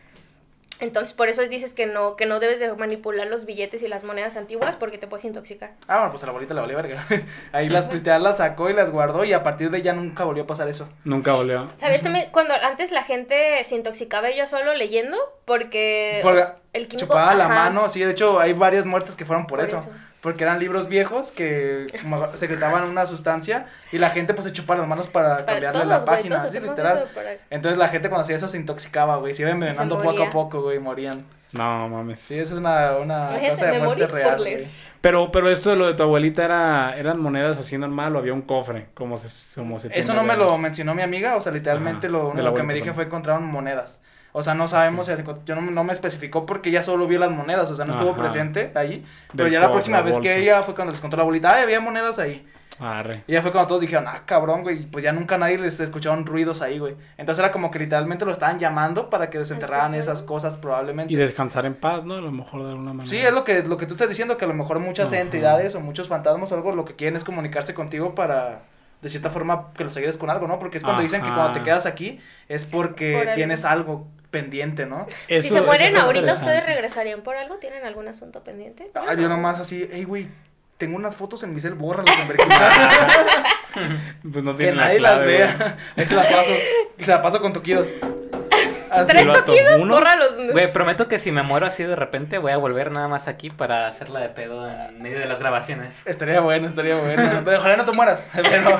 Entonces, por eso dices que no, que no debes de manipular los billetes y las monedas antiguas porque te puedes intoxicar. Ah, bueno, pues a la abuelita le valió verga. Ahí las literal las sacó y las guardó y a partir de ya nunca volvió a pasar eso. Nunca volvió. ¿Sabes también cuando antes la gente se intoxicaba ella solo leyendo? Porque Porque o sea, el químico... Chupaba la mano, sí, de hecho hay varias muertes que fueron por, Por eso. eso. Porque eran libros viejos que como secretaban una sustancia y la gente pues se chupaba las manos para, para cambiarle todos, la página, literal. para- Entonces la gente cuando hacía eso se intoxicaba, güey, se iba envenenando poco a poco, güey, morían. No, mames. Sí, eso es una, una cosa de muerte real. Pero, pero esto de lo de tu abuelita era, eran monedas así normal o había un cofre, como se, como se Eso no me lo mencionó mi amiga, o sea, literalmente Ajá, lo único que me dije también. fue encontraron monedas. O sea, no sabemos, si yo no, no me especificó porque ella solo vio las monedas, o sea, no estuvo Ajá. presente ahí. Pero Del ya la próxima vez que ella fue cuando les contó la abuelita, ay, había monedas ahí. Arre. Y ya fue cuando todos dijeron, ah, cabrón, güey, y pues ya nunca nadie les escucharon ruidos ahí, güey. Entonces era como que literalmente lo estaban llamando para que desenterraran esas cosas probablemente. Y descansar en paz, ¿no? A lo mejor de alguna manera. Sí, es lo que, lo que tú estás diciendo, que a lo mejor muchas Ajá. entidades o muchos fantasmas o algo lo que quieren es comunicarse contigo para, de cierta forma, que los ayudes con algo, ¿no? Porque es cuando dicen que cuando te quedas aquí es porque Es por algo. tienes algo pendiente, ¿no? si se mueren ahorita, ¿ustedes regresarían por algo? ¿Tienen algún asunto pendiente? Ah, yo nomás así, hey, güey, tengo unas fotos en mi cel, bórralas, hombre. que, Pues no que tiene la nadie las vea. Ahí se las paso, se las paso con toquidos. Así. ¿Tres toquidos? uno. Bórralos. Güey, prometo que si me muero así de repente voy a volver nada más aquí para hacerla de pedo en medio de las grabaciones. Estaría bueno, estaría bueno. Pero ojalá no te mueras. Pero,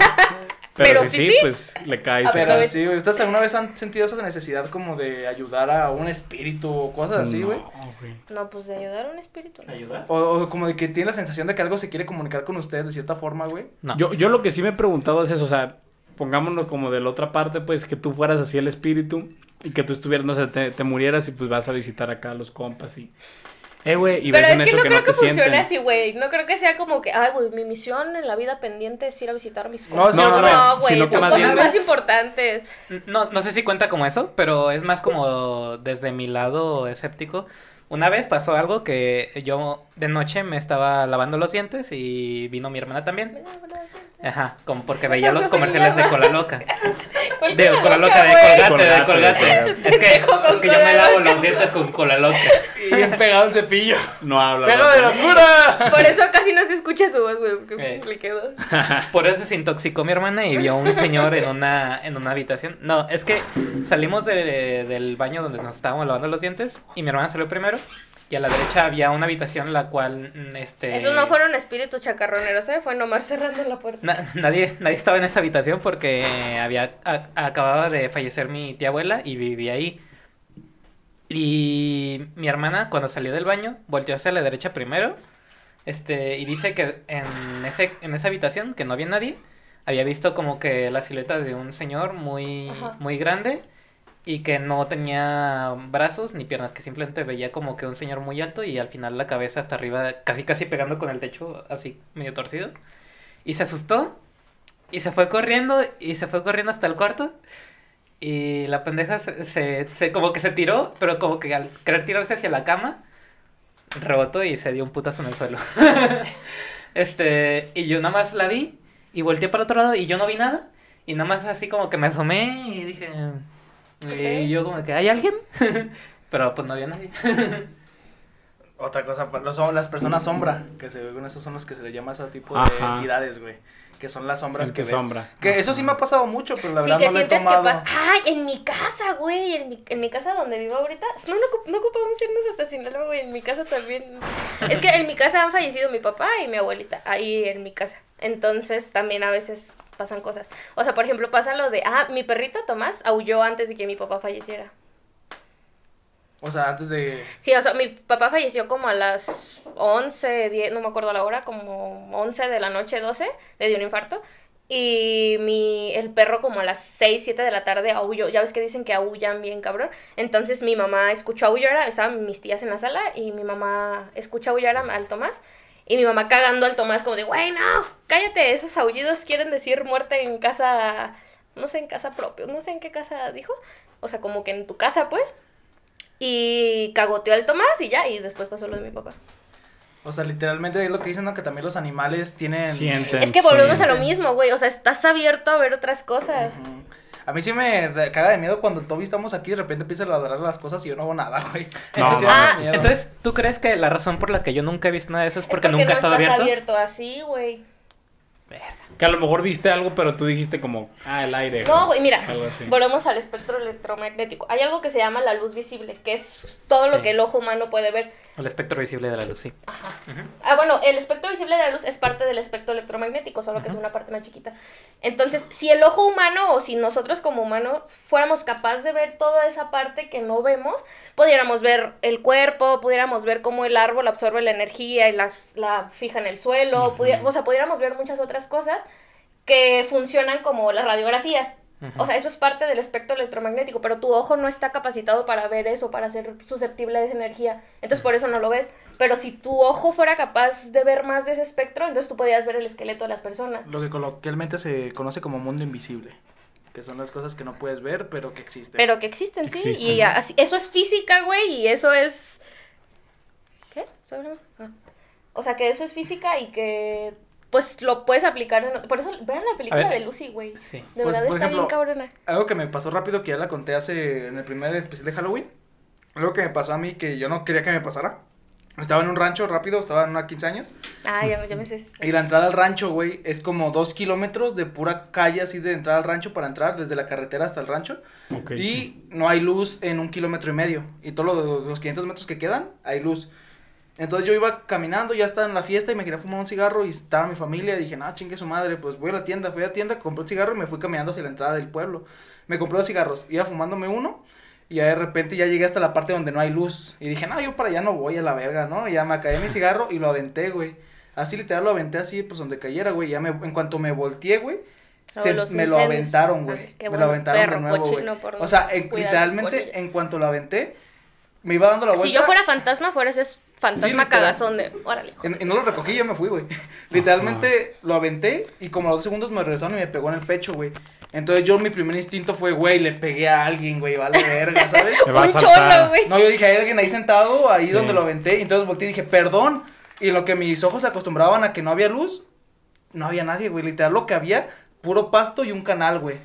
Pero, Pero si sí, sí, sí. pues le cae. A pero cae. sí, güey. ¿Ustedes alguna vez han sentido esa necesidad como de ayudar a un espíritu o cosas así, güey? No, güey. No, pues de ayudar a un espíritu. ¿no? ¿Ayuda? O, o como de que tiene la sensación de que algo se quiere comunicar con ustedes de cierta forma, güey. No. Yo, yo lo que sí me he preguntado es eso, o sea, pongámonos como de la otra parte, pues que tú fueras así el espíritu y que tú estuvieras, no sé, te, te murieras y pues vas a visitar acá a los compas y... Eh, güey, y Pero ves es que eso no que creo no que funcione sienten. así, güey. No creo que sea como que, ay, güey, mi misión en la vida pendiente es ir a visitar a mis No, compas. no, no, No, güey, que son más cosas bien- más importantes. No, no sé si cuenta como eso, pero es más como desde mi lado escéptico. Una vez pasó algo que yo de noche me estaba lavando los dientes y vino mi hermana también. Ajá, como porque veía los comerciales de Cola Loca. ¿Cuál De cola Cola Loca, de? Colgate, de Colgate. Es que, es que yo me lavo los dientes con Cola Loca. Y bien pegado el cepillo. No habla. ¡Pega ¿no? de locura! Por eso casi no se escucha su voz, güey, porque Eh. le quedó. Por eso se intoxicó mi hermana y vio un señor en una, en una habitación. No, es que salimos de- del baño donde nos estábamos lavando los dientes y mi hermana salió primero. Y a la derecha había una habitación la cual, mm, este... Esos no fueron espíritus chacarroneros, ¿eh? Fue nomás cerrando la puerta. Na- nadie, nadie estaba en esa habitación porque había acababa de fallecer mi tía abuela y vivía ahí. Y mi hermana, cuando salió del baño, volteó hacia la derecha primero. Este, y dice que en, ese, en esa habitación, que no había nadie, había visto como que la silueta de un señor muy, Ajá. muy grande y que no tenía brazos ni piernas, que simplemente veía como que un señor muy alto y al final la cabeza hasta arriba, casi casi pegando con el techo, así medio torcido. Y se asustó y se fue corriendo y se fue corriendo hasta el cuarto. Y la pendeja se, se, se- como que se tiró, pero como que al querer tirarse hacia la cama, rebotó y se dio un putazo en el suelo. este, y yo nada más la vi y volteé para el otro lado y yo no vi nada. Y nada más así como que me asomé y dije, y yo como que, ¿hay alguien? pero pues no había nadie. Otra cosa, pues, los, son las personas sombra, que según esos son los que se le llama a ese tipo de Ajá. entidades, güey. Que son las sombras que ves. sombra. Que eso sí me ha pasado mucho, pero la Sí, verdad que no lo he sientes que tomado. pasa. ¡Ay! En mi casa, güey. En mi, en mi casa donde vivo ahorita. No, no, no ocupamos irnos hasta Sinaloa, güey. En mi casa también. Es que en mi casa han fallecido mi papá y mi abuelita. Ahí en mi casa. Entonces también a veces pasan cosas. O sea, por ejemplo, pasa lo de. Ah, mi perrito Tomás aulló antes de que mi papá falleciera. O sea, antes de... Sí, o sea, mi papá falleció como a las 11, 10, no me acuerdo la hora, como 11 de la noche, 12, le dio un infarto. Y mi, el perro como a las 6, 7 de la tarde aulló. Ya ves que dicen que aullan bien, cabrón. Entonces mi mamá escuchó aullar, estaban mis tías en la sala y mi mamá escuchó aullar al Tomás. Y mi mamá cagando al Tomás como de, güey, no, cállate, esos aullidos quieren decir muerte en casa, no sé, en casa propia, no sé en qué casa dijo. O sea, como que en tu casa, pues. Y cagoteó al Tomás y ya, y después pasó lo de mi papá. O sea, literalmente es lo que dicen, ¿no? Que también los animales tienen... Sienten. Es que volvemos a lo mismo, güey. O sea, estás abierto a ver otras cosas. Ujú. A mí sí me caga de miedo cuando el Toby estamos aquí y de repente empieza a ladrar las cosas y yo no hago nada, güey. No, sí no. Ah. Entonces, ¿tú crees que la razón por la que yo nunca he visto nada de eso es Es porque, nunca no he estado estás abierto? abierto así, güey. Que a lo mejor viste algo, pero tú dijiste como, ah, el aire. No, güey, mira, volvemos al espectro electromagnético. Hay algo que se llama la luz visible, que es todo lo que el ojo humano puede ver. El espectro visible de la luz, sí. Ah, bueno, el espectro visible de la luz es parte del espectro electromagnético, solo que es una parte más chiquita. Entonces, si el ojo humano o si nosotros como humanos fuéramos capaces de ver toda esa parte que no vemos, pudiéramos ver el cuerpo, pudiéramos ver cómo el árbol absorbe la energía y las, la fija en el suelo, o sea, pudiéramos ver muchas otras cosas que funcionan como las radiografías. O sea, eso es parte del espectro electromagnético, pero tu ojo no está capacitado para ver eso, para ser susceptible a esa energía. Entonces por eso no lo ves. Pero si tu ojo fuera capaz de ver más de ese espectro, entonces tú podrías ver el esqueleto de las personas. Lo que coloquialmente se conoce como mundo invisible. Que son las cosas que no puedes ver, pero que existen. Pero que existen, sí. Existen. Y así, eso es física, güey, y eso es... ¿Qué? ¿Estoy hablando? Ah. O sea, que eso es física y que pues lo puedes aplicar. en- Por eso vean la película ver. de Lucy, güey. Sí. De Pues, verdad por está ejemplo, bien cabrona. Algo que me pasó rápido, que ya la conté hace en el primer especial de Halloween. Algo que me pasó a mí que yo no quería que me pasara. Estaba en un rancho rápido, estaba en unos 15 años. Ah, ya, ya me sé. Y la entrada al rancho, güey, es como dos kilómetros de pura calle así de entrada al rancho para entrar, desde la carretera hasta el rancho. Ok, y sí. no hay luz en un kilómetro y medio. Y todos los, los 500 metros que quedan, hay luz. Entonces yo iba caminando, ya estaba en la fiesta y me quería fumar un cigarro y estaba mi familia. Dije, no, chingue su madre, pues voy a la tienda. Fui a la tienda, compré un cigarro y me fui caminando hacia la entrada del pueblo. Me compré dos cigarros, iba fumándome uno. Y ya de repente ya llegué hasta la parte donde no hay luz. Y dije, no, yo para allá no voy a la verga, ¿no? Y ya me acabé mi cigarro y lo aventé, güey. Así literal lo aventé así, pues donde cayera, güey. Ya me, en cuanto me volteé, güey, se- me lo aventaron, Ah, güey. qué me lo aventaron perro de nuevo, güey. cochino por O sea, en- literalmente, en cuanto lo aventé, me iba dando la vuelta. Si yo fuera fantasma, fueras ese fantasma literal. cagazón de. Órale. Y, y no lo recogí, ya me fui, güey. Literalmente lo aventé y como a los dos segundos me regresaron y me pegó en el pecho, güey. Entonces yo mi primer instinto fue, güey, le pegué a alguien, güey, vale verga, ¿sabes? Te va a Un cholo, güey. No, yo dije, hay alguien ahí sentado, ahí Sí. donde lo aventé. Y entonces volteé y dije, perdón. Y lo que mis ojos se acostumbraban a que no había luz, no había nadie, güey. Literal, lo que había, puro pasto y un canal, güey.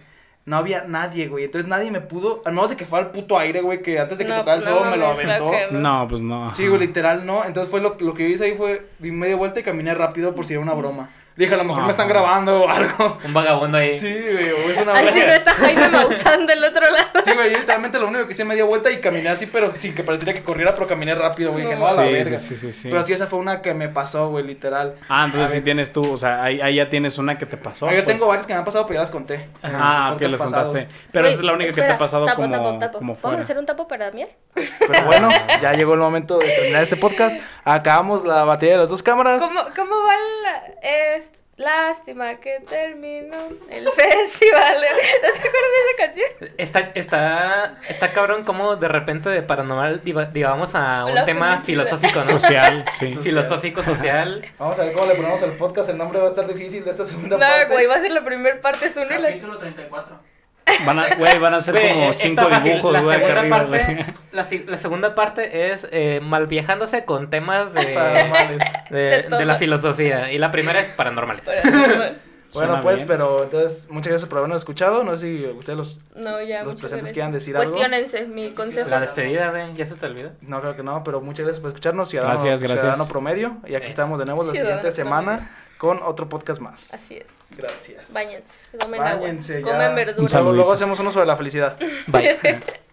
No había nadie, güey. Entonces nadie me pudo, a menos de que fuera el puto aire, güey, que antes de que No, tocara el no sol me lo aventó. No, pues no. Sí, güey, literal, no. Entonces fue lo, lo que yo hice ahí fue, di media vuelta y caminé rápido por si era una broma. Dije, a lo mejor me están grabando o algo. Un vagabundo ahí. Sí, güey, o es una Ay, si no está Jaime Maussan del otro lado. Sí, güey, yo literalmente lo único que hice media vuelta y caminé así, pero sin que pareciera que corriera, pero caminé rápido, güey. Dije, No. a la Sí, verga. sí, sí, sí, sí. Pero sí, esa fue una que me pasó, güey, literal. Ah, entonces sí tienes tú, o sea, ahí, ahí ya tienes una que te pasó. Ah, yo pues. tengo varias que me han pasado, pero ya las conté. Ah, que pasados. contaste. Pero esa es la única que te ha pasado tapo, como, tapo, tapo. como ¿Vamos fuera. a hacer un tapo para miel? Pero bueno, ya llegó el momento de terminar este podcast. Acabamos la batería de las dos cámaras. ¿Cómo, cómo va la... Es lástima que terminó el festival? ¿No se acuerdan de esa canción? Está, está, está cabrón como de repente de paranormal digamos a un La tema felicidad. filosófico, ¿no? Social, sí. Filosófico, social. Vamos a ver cómo le ponemos al podcast. El nombre va a estar difícil de esta segunda No, parte. güey, va a ser la primera parte es uno y la... Capítulo 34. Van a, güey, van a ser como está cinco dibujos, la segunda arriba, parte, güey. la, segunda parte es eh, malviajándose con temas de, de, De todo. de la filosofía. Y la primera es paranormales. Bueno, Suena pues, bien. pero entonces, muchas gracias por habernos escuchado. No sé si ustedes los. No, ya, Los presentes gracias. quieran decir algo. Cuestiónense, mi consejo. La despedida, güey, ya se te olvidó. No, creo que no, pero muchas gracias por escucharnos. Ciudadano, Gracias, gracias. Ciudadano Promedio. Y aquí estamos de nuevo la Ciudadano siguiente semana con otro podcast más. Así es. Gracias. Báñense, tomen Báñense agua, ya. comen Un verduras. Luego, luego hacemos uno sobre la felicidad. Bye.